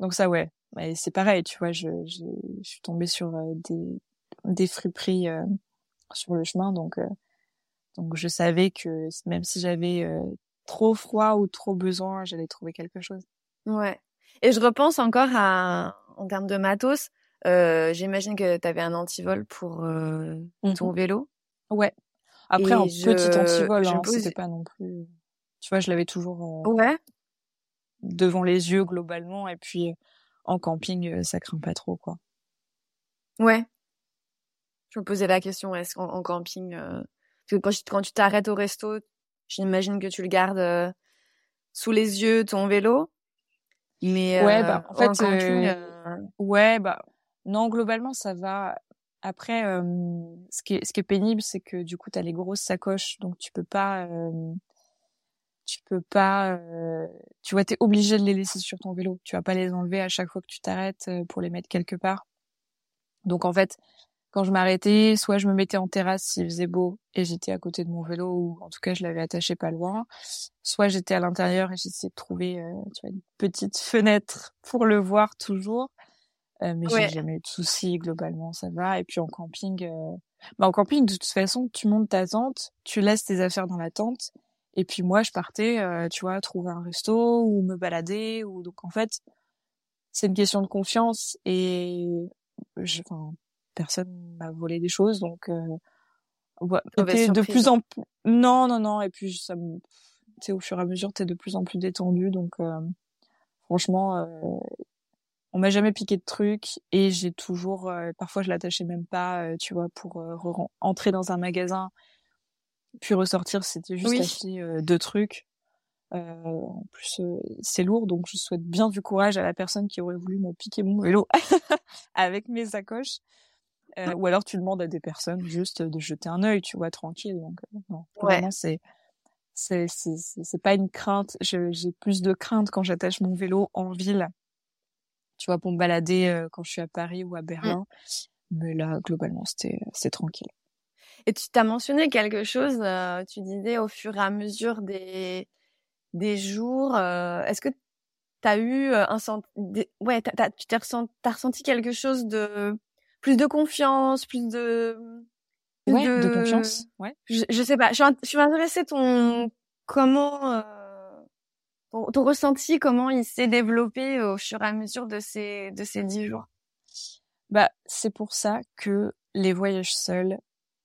donc ça ouais c'est pareil, tu vois, je, je, je, suis tombée sur euh, des, des friperies euh, sur le chemin. Donc, donc je savais que même si j'avais trop froid ou trop besoin, j'allais trouver quelque chose. Ouais. Et je repense encore à, en termes de matos, euh, j'imagine que tu avais un antivol pour euh, mmh ton vélo. Ouais. Après, en petit antivol, hein, c'était pas non plus. Tu vois, je l'avais toujours euh, ouais. devant les yeux globalement, et puis en camping, ça craint pas trop, quoi. Ouais. Je me posais la question, est-ce qu'en camping, quand, quand tu t'arrêtes au resto, j'imagine que tu le gardes sous les yeux ton vélo. Mais ouais, bah en fait, en camping, ouais, bah non, globalement, ça va. Après, ce, qui est, ce qui est pénible, c'est que du coup, tu as les grosses sacoches, donc tu peux pas... tu peux pas... tu vois, tu es obligé de les laisser sur ton vélo. Tu vas pas les enlever à chaque fois que tu t'arrêtes pour les mettre quelque part. Donc en fait, quand je m'arrêtais, soit je me mettais en terrasse s'il faisait beau et j'étais à côté de mon vélo ou en tout cas je l'avais attaché pas loin, soit j'étais à l'intérieur et j'essayais de trouver tu vois, une petite fenêtre pour le voir toujours. Euh, mais j'ai jamais eu de soucis globalement, ça va. Et puis en camping, euh... bah en camping de toute façon, tu montes ta tente, tu laisses tes affaires dans la tente, et puis moi je partais, euh, tu vois, trouver un resto ou me balader ou donc en fait c'est une question de confiance et je, enfin personne m'a volé des choses donc euh, ouais, de plus en plus non non non et puis ça me tu sais au fur et à mesure t'es de plus en plus détendu donc euh, franchement euh, on m'a jamais piqué de trucs et j'ai toujours euh, parfois je l'attachais même pas euh, tu vois pour euh, entrer dans un magasin puis ressortir c'était juste acheter deux trucs. En plus c'est lourd donc je souhaite bien du courage à la personne qui aurait voulu me piquer mon vélo avec mes sacoches. Ou alors tu demandes à des personnes juste de jeter un œil tu vois tranquille. Donc non vraiment c'est c'est c'est pas une crainte. J'ai plus de crainte quand j'attache mon vélo en ville. Tu vois, pour me balader euh, quand je suis à Paris ou à mmh. Berlin. Mais là, globalement, c'était c'est tranquille. Et tu t'as mentionné quelque chose, euh, tu disais au fur et à mesure des, des jours, euh, est-ce que tu as eu un des... ouais, tu ressenti, as ressenti quelque chose de plus de confiance, plus de ouais, de, confiance, ouais. Je, je sais pas, je suis, je suis intéressée ton comment ton, ressenti, comment il s'est développé au fur et à mesure de ces de ces dix jours? Bah, c'est pour ça que les voyages seuls,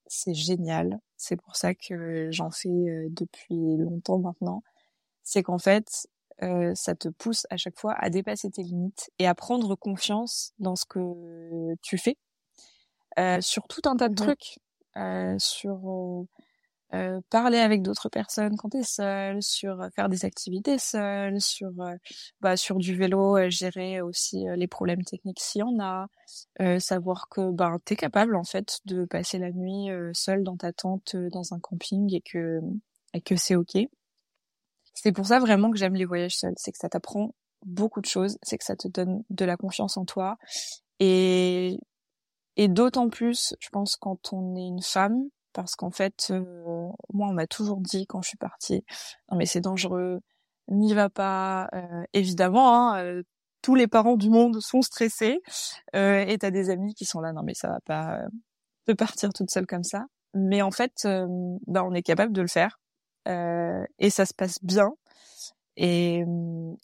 c'est génial. C'est pour ça que j'en fais euh, depuis longtemps maintenant. C'est qu'en fait, euh, ça te pousse à chaque fois à dépasser tes limites et à prendre confiance dans ce que tu fais euh, sur tout un tas de mmh trucs, euh, sur euh, parler avec d'autres personnes quand t'es seul, sur euh, faire des activités seul, sur euh, bah, sur du vélo, gérer aussi les problèmes techniques s'il y en a, savoir que bah t'es capable en fait de passer la nuit seul dans ta tente dans un camping et que et que c'est ok. C'est pour ça vraiment que j'aime les voyages seuls, c'est que ça t'apprend beaucoup de choses, c'est que ça te donne de la confiance en toi. Et et d'autant plus, je pense, quand on est une femme, parce qu'en fait, euh, moi, on m'a toujours dit quand je suis partie, non mais c'est dangereux, n'y va pas. Euh, évidemment, hein, euh, tous les parents du monde sont stressés, et t'as des amis qui sont là, non mais ça va pas de partir toute seule comme ça. Mais en fait, bah, on est capable de le faire, et ça se passe bien. Et,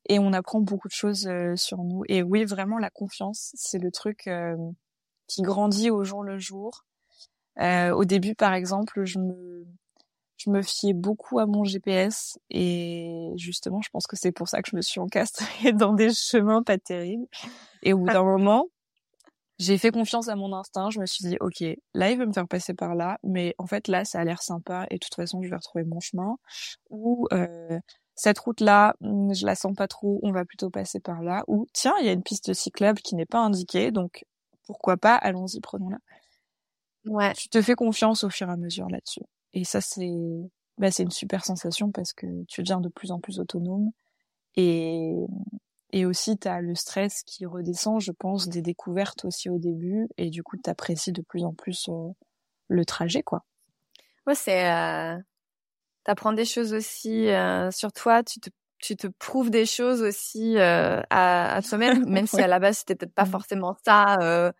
et on apprend beaucoup de choses sur nous. Et oui, vraiment, la confiance, c'est le truc qui grandit au jour le jour. Euh, au début, par exemple, je me je me fiais beaucoup à mon GPS et justement, je pense que c'est pour ça que je me suis encastrée dans des chemins pas terribles. Et au bout d'un moment, j'ai fait confiance à mon instinct. Je me suis dit, ok, là, il veut me faire passer par là, mais en fait, là, ça a l'air sympa et de toute façon, je vais retrouver mon chemin. Ou euh, cette route-là, hmm, je la sens pas trop, on va plutôt passer par là. Ou tiens, il y a une piste cyclable qui n'est pas indiquée, donc pourquoi pas, allons-y, prenons-la. Ouais. Tu te fais confiance au fur et à mesure là-dessus. Et ça, c'est, bah, c'est une super sensation parce que tu deviens de plus en plus autonome. Et, et aussi, tu as le stress qui redescend, je pense, des découvertes aussi au début. Et du coup, tu apprécies de plus en plus euh, le trajet, quoi. Ouais, c'est, euh... t'apprends des choses aussi euh, sur toi. Tu te, tu te prouves des choses aussi euh, à, à toi-même, même si à la base, c'était peut-être pas mmh. forcément ça, euh,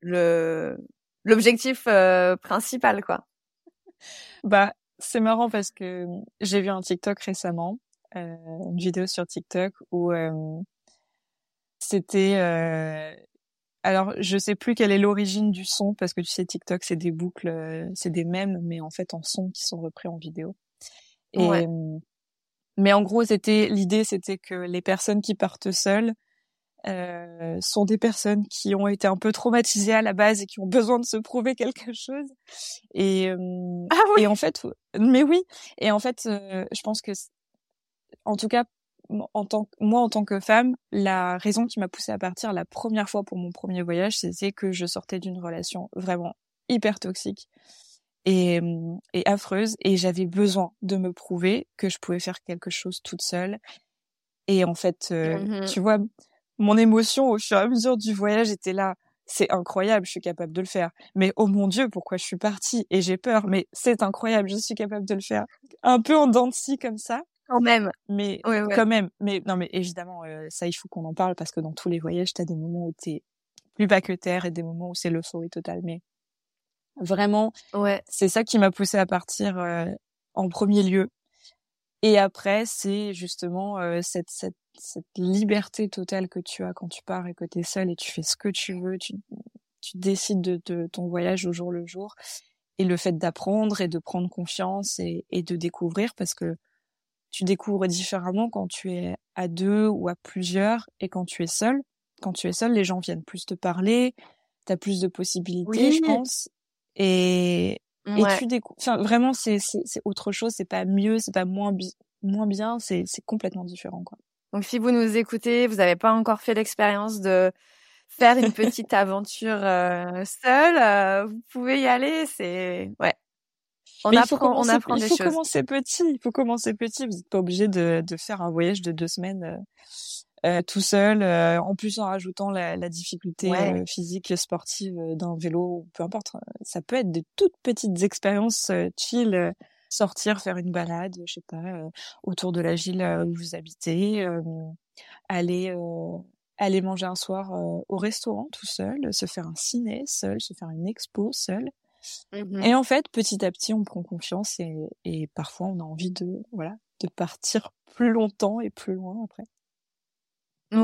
le, l'objectif principal, quoi. Bah, c'est marrant parce que j'ai vu un TikTok récemment, une vidéo sur TikTok où c'était alors, je sais plus quelle est l'origine du son parce que tu sais TikTok c'est des boucles, euh, c'est des mèmes mais en fait en son qui sont repris en vidéo. Et mais en gros, c'était l'idée c'était que les personnes qui partent seules euh, sont des personnes qui ont été un peu traumatisées à la base et qui ont besoin de se prouver quelque chose. Et ah oui. et en fait mais oui, et en fait euh, je pense que en tout cas en tant moi en tant que femme, la raison qui m'a poussée à partir la première fois pour mon premier voyage, c'était que je sortais d'une relation vraiment hyper toxique et, et affreuse et j'avais besoin de me prouver que je pouvais faire quelque chose toute seule. Et en fait, euh, mmh tu vois, mon émotion au fur et à mesure du voyage était là. C'est incroyable, je suis capable de le faire. Mais oh mon dieu, pourquoi je suis partie? Et j'ai peur. Mais c'est incroyable, je suis capable de le faire. Un peu en dents de comme ça. Quand même. Mais quand même. Mais non, mais évidemment, euh, ça, il faut qu'on en parle parce que dans tous les voyages, t'as des moments où t'es plus bas que terre et des moments où c'est l'euphorie totale. Mais vraiment, ouais. c'est ça qui m'a poussé à partir euh, en premier lieu. Et après, c'est justement euh, cette, cette, cette liberté totale que tu as quand tu pars et que tu es seul et tu fais ce que tu veux, tu, tu décides de, de ton voyage au jour le jour. Et le fait d'apprendre et de prendre confiance et, et de découvrir parce que tu découvres différemment quand tu es à deux ou à plusieurs et quand tu es seul. Quand tu es seul, les gens viennent plus te parler, tu as plus de possibilités, je pense. Et, et tu découvres. Enfin, vraiment, c'est c'est autre chose. C'est pas mieux, c'est pas moins moins bien. C'est c'est complètement différent, quoi. Donc, si vous nous écoutez, vous n'avez pas encore fait l'expérience de faire une petite aventure euh, seule, euh, vous pouvez y aller. C'est ouais, on apprend, on apprend il faut commencer petit. Il faut commencer petit. Vous n'êtes pas obligé de, de, faire un voyage de deux semaines euh, euh tout seul. Euh, en plus, en rajoutant la, la difficulté euh, physique, sportive d'un vélo, peu importe. Ça peut être de toutes petites expériences chill. sortir, faire une balade, je sais pas, autour de la ville où vous habitez, aller aller manger un soir au restaurant tout seul, se faire un ciné seul, se faire une expo seul. Mmh et en fait, petit à petit, on prend confiance et, et parfois on a envie de, voilà, de partir plus longtemps et plus loin après.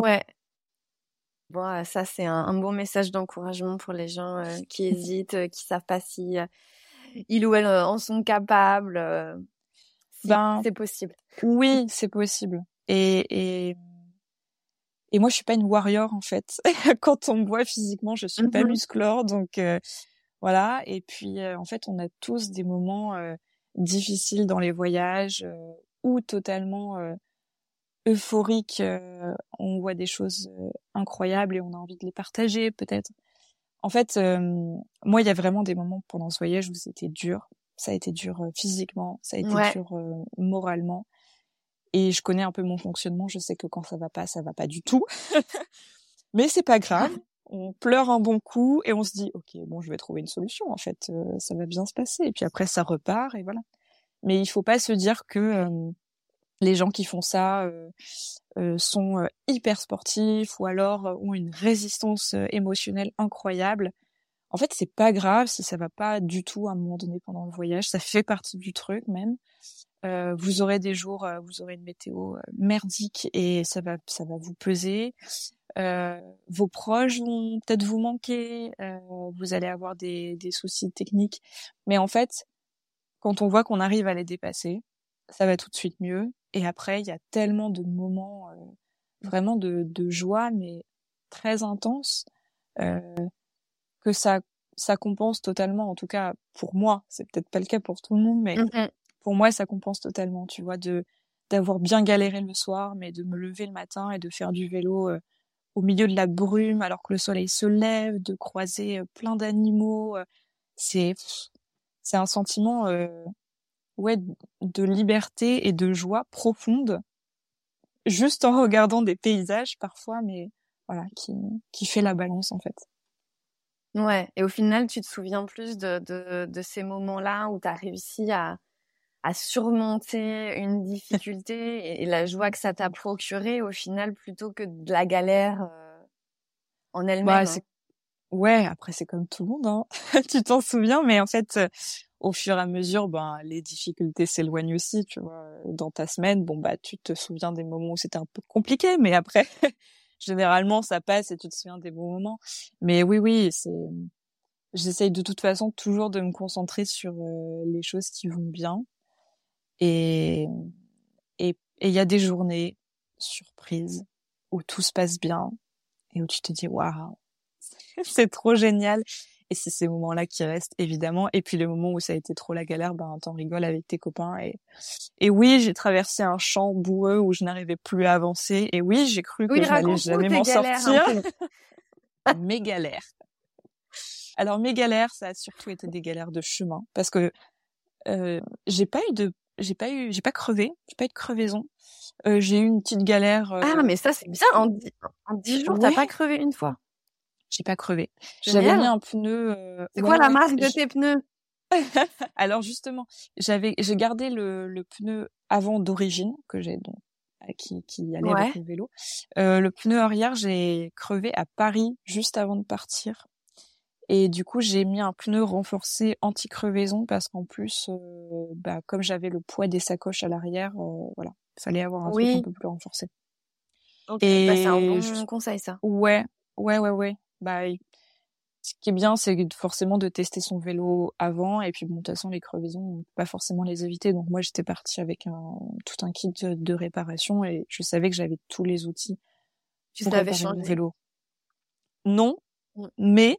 Ouais. Bon, ça c'est un, bon message d'encouragement pour les gens euh, qui hésitent, euh, qui savent pas si euh, ils ou elles en sont capables. ben, c'est possible. Oui, c'est possible. Et, et et moi, je suis pas une warrior en fait. Quand on me voit physiquement, je suis pas mmh musclore, donc voilà. Et puis, euh, en fait, on a tous des moments euh, difficiles dans les voyages euh, ou totalement euphoriques. on voit des choses incroyables et on a envie de les partager, peut-être. En fait, moi, il y a vraiment des moments pendant ce voyage où c'était dur. Ça a été dur physiquement, ça a été dur moralement. Et je connais un peu mon fonctionnement. Je sais que quand ça va pas, ça va pas du tout. Mais c'est pas grave on pleure un bon coup et on se dit ok bon je vais trouver une solution en fait euh, ça va bien se passer et puis après ça repart et voilà mais il faut pas se dire que euh, les gens qui font ça euh, sont hyper sportifs ou alors ont une résistance émotionnelle incroyable en fait c'est pas grave si ça va pas du tout à un moment donné pendant le voyage ça fait partie du truc même vous aurez des jours, vous aurez une météo merdique et ça va, ça va vous peser. Euh, vos proches vont peut-être vous manquer, euh, vous allez avoir des, des, soucis techniques. Mais en fait, quand on voit qu'on arrive à les dépasser, ça va tout de suite mieux. Et après, il y a tellement de moments euh, vraiment de, de, joie, mais très intenses, euh, que ça, ça compense totalement. En tout cas, pour moi, c'est peut-être pas le cas pour tout le monde, mais pour moi, ça compense totalement. Tu vois, de d'avoir bien galéré le soir, mais de me lever le matin et de faire du vélo euh, au milieu de la brume alors que le soleil se lève, de croiser euh, plein d'animaux. Euh, c'est c'est un sentiment euh, ouais de liberté et de joie profonde juste en regardant des paysages parfois mais voilà qui qui fait la balance en fait. Ouais, et au final, tu te souviens plus de, de, de ces moments-là où tu as réussi à, à surmonter une difficulté et, la joie que ça t'a procuré au final plutôt que de la galère euh, en elle-même. Bah, hein. Ouais, après c'est comme tout le monde, hein. tu t'en souviens, mais en fait, au fur et à mesure, ben les difficultés s'éloignent aussi, tu vois. Dans ta semaine, bon bah tu te souviens des moments où c'était un peu compliqué, mais après, généralement ça passe et tu te souviens des bons moments. Mais oui, oui, c'est, j'essaye de toute façon toujours de me concentrer sur euh, les choses qui vont bien. Et et il y a des journées surprises où tout se passe bien et où tu te dis waouh c'est trop génial. Et c'est ces moments-là qui restent, évidemment. Et puis le moment où ça a été trop la galère, ben, t'en rigoles avec tes copains. Et, et oui, j'ai traversé un champ boueux où je n'arrivais plus à avancer. Et oui, j'ai cru que je n'allais jamais m'en sortir. mes galères. Alors mes galères, ça a surtout été des galères de chemin, parce que euh, j'ai pas eu de, j'ai pas eu, j'ai pas crevé, j'ai pas eu de crevaison. Euh, j'ai eu une petite galère. Ah euh, mais ça c'est bien. En dix, jours, t'as pas crevé une fois j'ai pas crevé. J'avais mis un pneu. Euh, c'est quoi la marque de tes pneus? Alors justement, j'avais j'ai gardé le, le pneu avant d'origine que j'ai donc euh, qui, qui allait avec le vélo. Euh, le pneu arrière, j'ai crevé à Paris juste avant de partir. Et du coup, j'ai mis un pneu renforcé anti-crevaison parce qu'en plus, euh, bah, comme j'avais le poids des sacoches à l'arrière, euh, voilà, il fallait avoir un truc un peu plus renforcé. Et bah, c'est un bon conseil ça. Ouais, ouais, ouais, ouais bah, ce qui est bien, c'est forcément de tester son vélo avant. Et puis, bon, de toute façon, les crevaisons, on peut pas forcément les éviter. Donc, moi, j'étais partie avec un, tout un kit de, réparation et je savais que j'avais tous les outils tu pour réparer mon vélo. Non, mais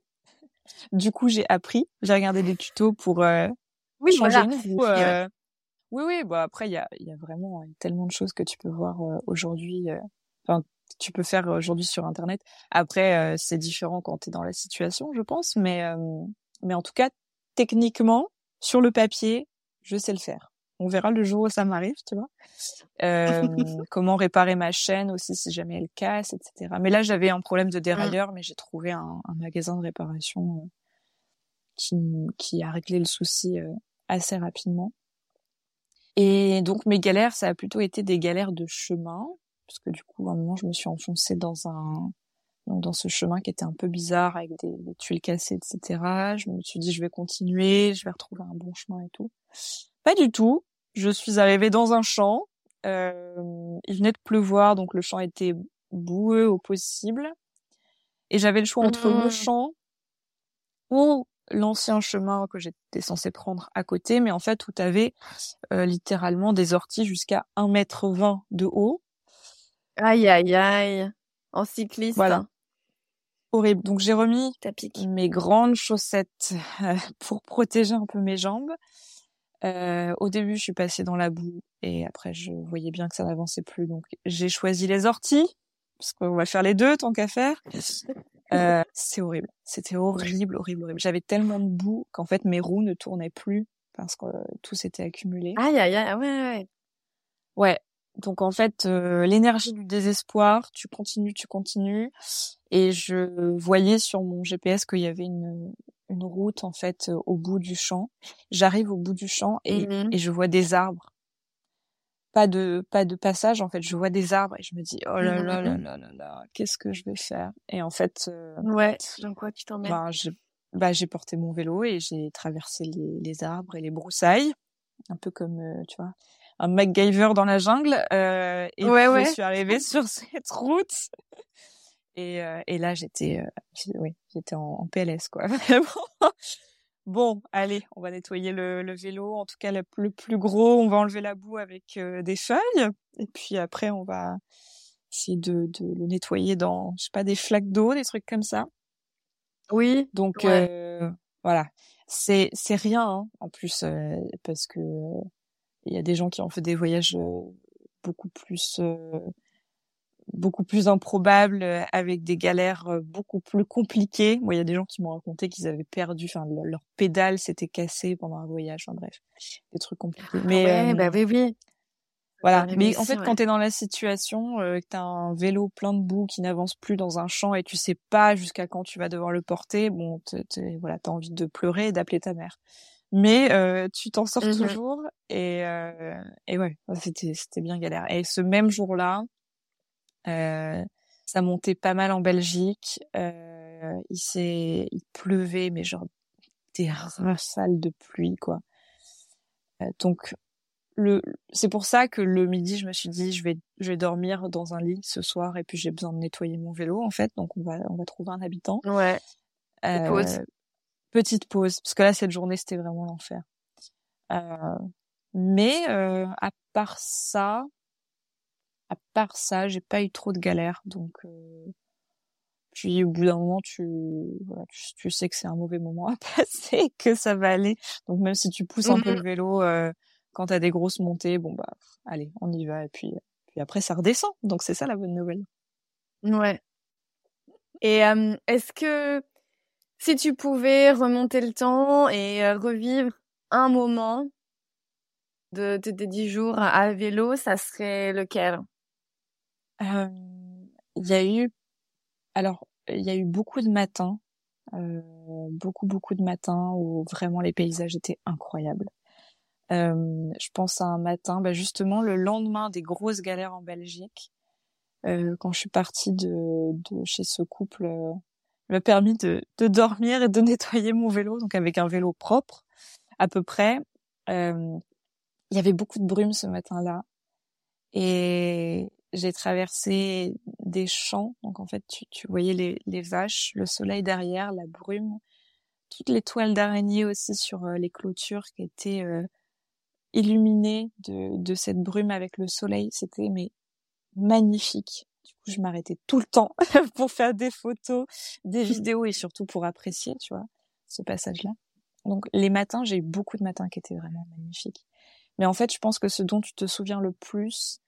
du coup, j'ai appris. J'ai regardé des tutos pour euh, oui, changer une roue. Euh... Oui, oui. Bah après, il y a, y a vraiment tellement de choses que tu peux voir euh, aujourd'hui. Euh, enfin, tu peux faire aujourd'hui sur internet. Après euh, c'est différent quand tu es dans la situation, je pense, mais euh, mais en tout cas techniquement sur le papier, je sais le faire. On verra le jour où ça m'arrive, tu vois. Euh, comment réparer ma chaîne aussi si jamais elle casse, etc. Mais là j'avais un problème de dérailleur, mais j'ai trouvé un, un, magasin de réparation qui qui a réglé le souci assez rapidement. Et donc mes galères, ça a plutôt été des galères de chemin, parce que du coup, à un moment, je me suis enfoncée dans un dans ce chemin qui était un peu bizarre avec des, tuiles cassées, etc. Je me suis dit, je vais continuer, je vais retrouver un bon chemin et tout. Pas du tout. Je suis arrivée dans un champ. Euh, il venait de pleuvoir, donc le champ était boueux au possible. Et j'avais le choix entre le mmh. champ ou l'ancien chemin que j'étais censée prendre à côté, mais en fait où tu avais euh, littéralement des orties jusqu'à 1 mètre 20 de haut Aïe, aïe, aïe. En cycliste. Voilà. Horrible. Donc j'ai remis mes grandes chaussettes euh, pour protéger un peu mes jambes. Euh, au début, je suis passée dans la boue et après, je voyais bien que ça n'avançait plus. Donc j'ai choisi les orties parce qu'on va faire les deux tant qu'à faire. Euh, c'est horrible. C'était horrible, horrible, horrible. J'avais tellement de boue qu'en fait mes roues ne tournaient plus parce que tout s'était accumulé. Aïe, aïe, aïe, ouais, ouais. Ouais, donc en fait, euh, l'énergie du désespoir, tu continues, tu continues, et je voyais sur mon GPS qu'il y avait une, une route en fait euh, au bout du champ. J'arrive au bout du champ et, mmh et je vois des arbres. Pas de pas de passage en fait, je vois des arbres et je me dis oh là là là là là là, qu'est-ce que je vais faire? Et en fait, euh, ouais, dans quoi tu t'emmènes. ben, j'ai bah, j'ai porté mon vélo et j'ai traversé les, les arbres et les broussailles, un peu comme tu vois un MacGyver dans la jungle. Euh, et puis, je suis arrivée sur cette route. Et, euh, et là, j'étais, euh, oui, j'étais en, PLS, quoi. bon, allez, on va nettoyer le, le, vélo. En tout cas, le, plus gros, on va enlever la boue avec euh, des feuilles. Et puis après, on va essayer de, de le nettoyer dans, je sais pas, des flaques d'eau, des trucs comme ça. Oui. Donc voilà, c'est c'est rien hein, en plus parce que il y a des gens qui ont fait des voyages euh, beaucoup plus euh, beaucoup plus improbables euh, avec des galères beaucoup plus compliquées. Moi, il y a des gens qui m'ont raconté qu'ils avaient perdu, enfin leur pédale s'était cassée pendant un voyage. Enfin bref, des trucs compliqués. Ah Mais ouais, bah oui, oui. Voilà. Mais en fait, quand tu es dans la situation, euh, que tu as un vélo plein de boue qui n'avance plus dans un champ et tu sais pas jusqu'à quand tu vas devoir le porter, bon, voilà, t'as envie de pleurer et d'appeler ta mère mais euh, tu t'en sors mmh toujours et euh, et ouais c'était c'était bien galère et ce même jour-là euh, ça montait pas mal en Belgique il s'est, il pleuvait, mais genre des rafales de pluie, quoi. Donc, le, c'est pour ça que le midi, je me suis dit, je vais, je vais dormir dans un lit ce soir, et puis j'ai besoin de nettoyer mon vélo, en fait. Donc, on va, on va trouver un habitant. Ouais. Euh. Petite pause, parce que là, cette journée, c'était vraiment l'enfer. Euh, mais euh, à part ça, à part ça, j'ai pas eu trop de galères, donc euh, puis au bout d'un moment, tu, voilà, tu, sais que c'est un mauvais moment à passer, que ça va aller. Donc même si tu pousses un peu mmh le vélo euh, quand t'as des grosses montées, bon bah allez, on y va et puis puis après ça redescend. Donc c'est ça la bonne nouvelle. Ouais. Et est-ce que si tu pouvais remonter le temps et revivre un moment de tes dix jours à vélo, ça serait lequel? Il y a eu alors, il y a eu beaucoup de matins, euh, beaucoup beaucoup de matins où vraiment les paysages étaient incroyables. Euh, je pense à un matin, bah justement le lendemain des grosses galères en Belgique, euh, quand je suis partie de, de chez ce couple, euh, m'a permis de, de dormir et de nettoyer mon vélo, donc avec un vélo propre à peu près. Euh, il y avait beaucoup de brume ce matin-là et j'ai traversé des champs. Donc en fait, tu, tu voyais les, les, vaches, le soleil derrière, la brume, toutes les toiles d'araignée aussi sur euh, les clôtures qui étaient euh, illuminées de, de cette brume avec le soleil. C'était mais magnifique. Du coup, je m'arrêtais tout le temps pour faire des photos, des vidéos et surtout pour apprécier, tu vois, ce passage-là. Donc les matins, j'ai eu beaucoup de matins qui étaient vraiment magnifiques. Mais en fait, je pense que ce dont tu te souviens le plus,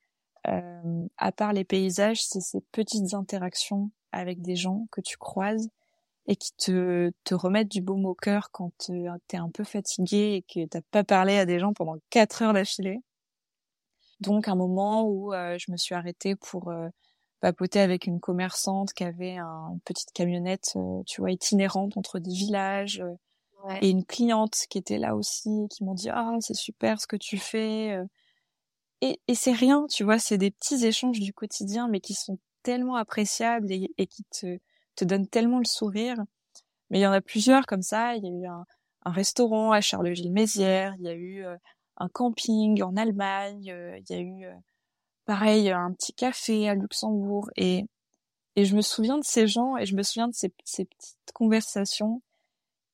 euh, à part les paysages, c'est ces petites interactions avec des gens que tu croises et qui te, te remettent du baume au cœur quand t'es un peu fatigué et que t'as pas parlé à des gens pendant quatre heures d'affilée. Donc un moment où euh, je me suis arrêtée pour euh, papoter avec une commerçante qui avait un, une petite camionnette, euh, tu vois, itinérante entre des villages, et une cliente qui était là aussi, qui m'ont dit ah c'est super ce que tu fais, et, et c'est rien, tu vois, c'est des petits échanges du quotidien, mais qui sont tellement appréciables et, et qui te, te donnent tellement le sourire. Mais il y en a plusieurs comme ça. Il y a eu un, un restaurant à Charleville-Mézières, il y a eu euh, un camping en Allemagne, euh, il y a eu euh, pareil un petit café à Luxembourg et et je me souviens de ces gens et je me souviens de ces, ces petites conversations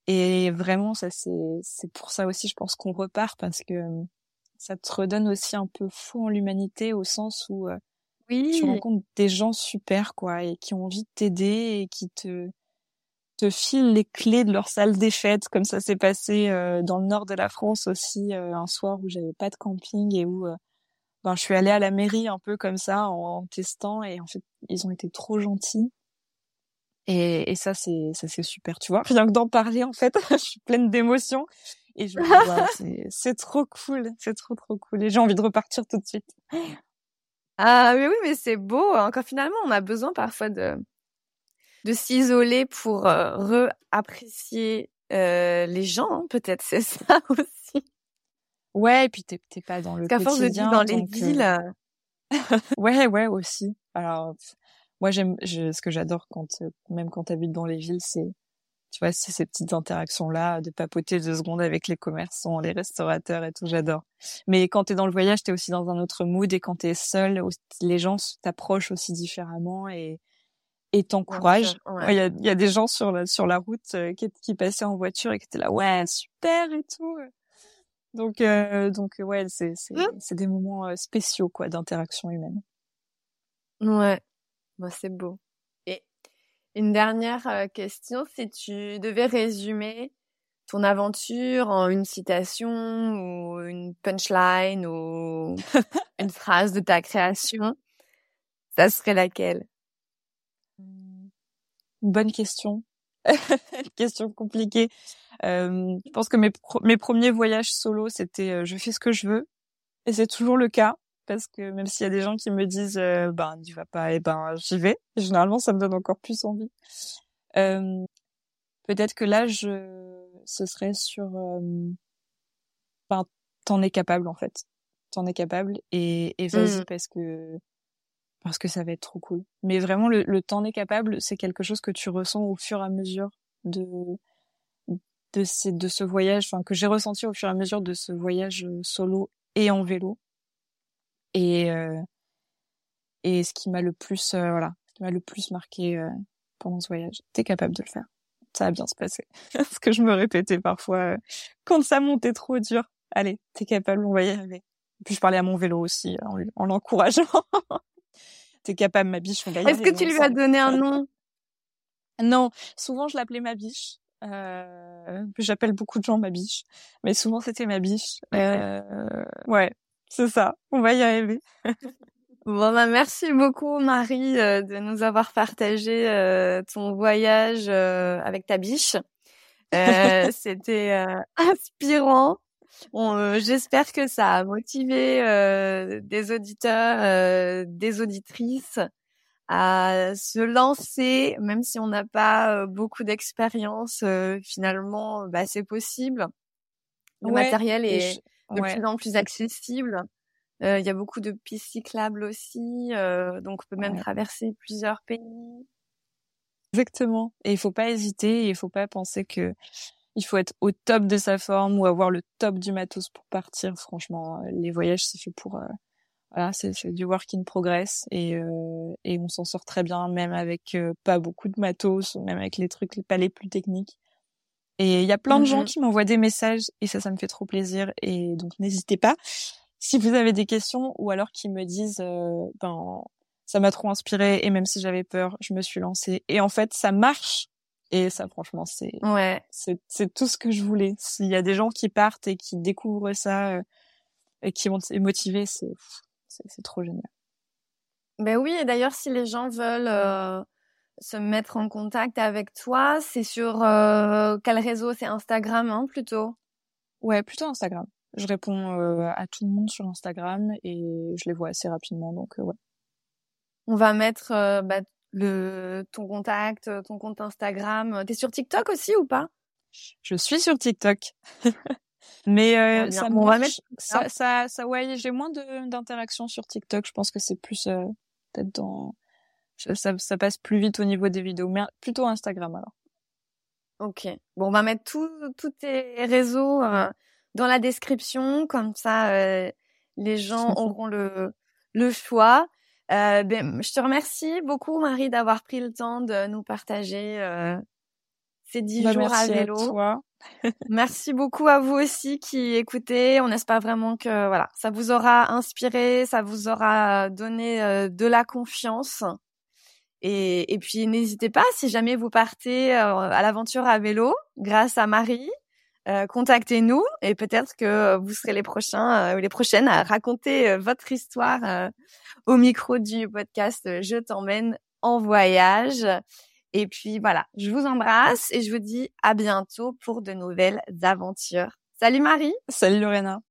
et vraiment ça c'est c'est pour ça aussi je pense qu'on repart parce que ça te redonne aussi un peu fou en l'humanité au sens où euh, oui. tu rencontres des gens super quoi et qui ont envie de t'aider et qui te te filent les clés de leur salle des fêtes comme ça s'est passé euh, dans le nord de la France aussi euh, un soir où j'avais pas de camping et où ben je suis allée à la mairie un peu comme ça en, testant et en fait ils ont été trop gentils et, et ça c'est ça c'est super tu vois rien que d'en parler en fait je suis pleine d'émotions et je c'est trop cool, c'est trop trop cool. Et j'ai envie de repartir tout de suite. Ah mais oui, mais c'est beau. Encore finalement, on a besoin parfois de de s'isoler pour euh, re-apprécier euh, les gens. Hein, peut-être c'est ça aussi. Ouais, et puis t'es t'es pas dans le Parce qu'à force de dans les villes. Euh, ouais, ouais aussi. Alors moi j'aime, ce que j'adore quand même quand t'habites dans les villes, c'est tu vois, c'est ces petites interactions-là, de papoter deux secondes avec les commerçants, les restaurateurs et tout, j'adore. Mais quand t'es dans le voyage, t'es aussi dans un autre mood et quand t'es seul, les gens t'approchent aussi différemment et et t'encouragent. Il y, a, y a des gens sur la, sur la route euh, qui, qui passaient en voiture et qui étaient là, ouais, super et tout. Donc, euh, donc ouais, c'est c'est mmh. des moments euh, spéciaux quoi d'interaction humaine. Ouais, bah, c'est beau. Une dernière euh, question, si tu devais résumer ton aventure en une citation ou une punchline ou une phrase de ta création, ça serait laquelle? Mmh. Bonne question. question compliquée. Euh, je pense que mes, mes premiers voyages solo, c'était euh, je fais ce que je veux. Et c'est toujours le cas parce que même s'il y a des gens qui me disent euh, ben tu vas pas et eh ben j'y vais généralement ça me donne encore plus envie euh, peut-être que là je ce serait sur euh, ben t'en es capable en fait t'en es capable et, et vas-y mmh. parce que parce que ça va être trop cool. Mais vraiment, le, le temps n'est capable, c'est quelque chose que tu ressens au fur et à mesure de de, ces, de ce voyage, enfin que j'ai ressenti au fur et à mesure de ce voyage euh, solo et en vélo. Et euh, et ce qui m'a le plus, euh, voilà, ce qui m'a le plus marqué euh, pendant ce voyage, t'es capable de le faire. Ça va bien se passer. ce que je me répétais parfois quand ça montait trop dur. Allez, t'es capable, on va y arriver. puis je parlais à mon vélo aussi en l'encourageant. t'es capable, ma biche, on va y Est-ce que tu lui as donné un nom? Non, souvent je l'appelais ma biche. Euh, J'appelle beaucoup de gens ma biche, mais souvent c'était ma biche. Euh, ouais, c'est ça. On va y arriver. bon bah merci beaucoup Marie euh, de nous avoir partagé euh, ton voyage euh, avec ta biche. c'était inspirant. Bon, J'espère que ça a motivé des auditeurs, des auditrices à se lancer, même si on n'a pas beaucoup d'expérience. finalement, bah, c'est possible. Le matériel est de plus en plus accessible. Il y a beaucoup de pistes cyclables aussi, donc on peut même traverser plusieurs pays. Exactement. Et il faut pas hésiter, il faut pas penser que il faut être au top de sa forme ou avoir le top du matos pour partir. Franchement, les voyages c'est fait pour voilà, c'est du work in progress et, euh, et on s'en sort très bien, même avec euh, pas beaucoup de matos, même avec les trucs pas les plus techniques. Et il y a plein de gens mmh qui m'envoient des messages et ça, ça me fait trop plaisir. Et donc n'hésitez pas si vous avez des questions ou alors qui me disent, euh, ben ça m'a trop inspiré et même si j'avais peur, je me suis lancée. Et en fait, ça marche. Et ça, franchement, c'est ouais. c'est tout ce que je voulais. S'il y a des gens qui partent et qui découvrent ça euh, et qui vont être motivés, c'est c'est trop génial. Ben oui, et d'ailleurs, si les gens veulent euh, se mettre en contact avec toi, c'est sur euh, quel réseau? C'est Instagram, hein, plutôt? Ouais, plutôt Instagram. Je réponds à tout le monde sur Instagram et je les vois assez rapidement, donc ouais. On va mettre bah, le ton contact, ton compte Instagram. T'es sur TikTok aussi ou pas? Je suis sur TikTok. Mais euh, ça, on va mettre ça, ça, ça, ouais, j'ai moins d'interactions sur TikTok. Je pense que c'est plus euh, peut-être dans ça, ça passe plus vite au niveau des vidéos, mais plutôt Instagram alors. Ok. Bon, on va mettre tous tes réseaux euh, dans la description, comme ça euh, les gens auront le le choix. Euh, ben, je te remercie beaucoup, Marie, d'avoir pris le temps de nous partager ces dix bah, jours à vélo. À toi. Merci beaucoup à vous aussi qui écoutez. On espère vraiment que voilà, ça vous aura inspiré, ça vous aura donné euh, de la confiance. Et, et puis n'hésitez pas, si jamais vous partez euh, à l'aventure à vélo, grâce à Marie, euh, contactez-nous et peut-être que vous serez les prochains ou les prochaines à raconter votre histoire au micro du podcast Je t'emmène en voyage. Et puis voilà, je vous embrasse et je vous dis à bientôt pour de nouvelles aventures. Salut Marie. Salut Lorena.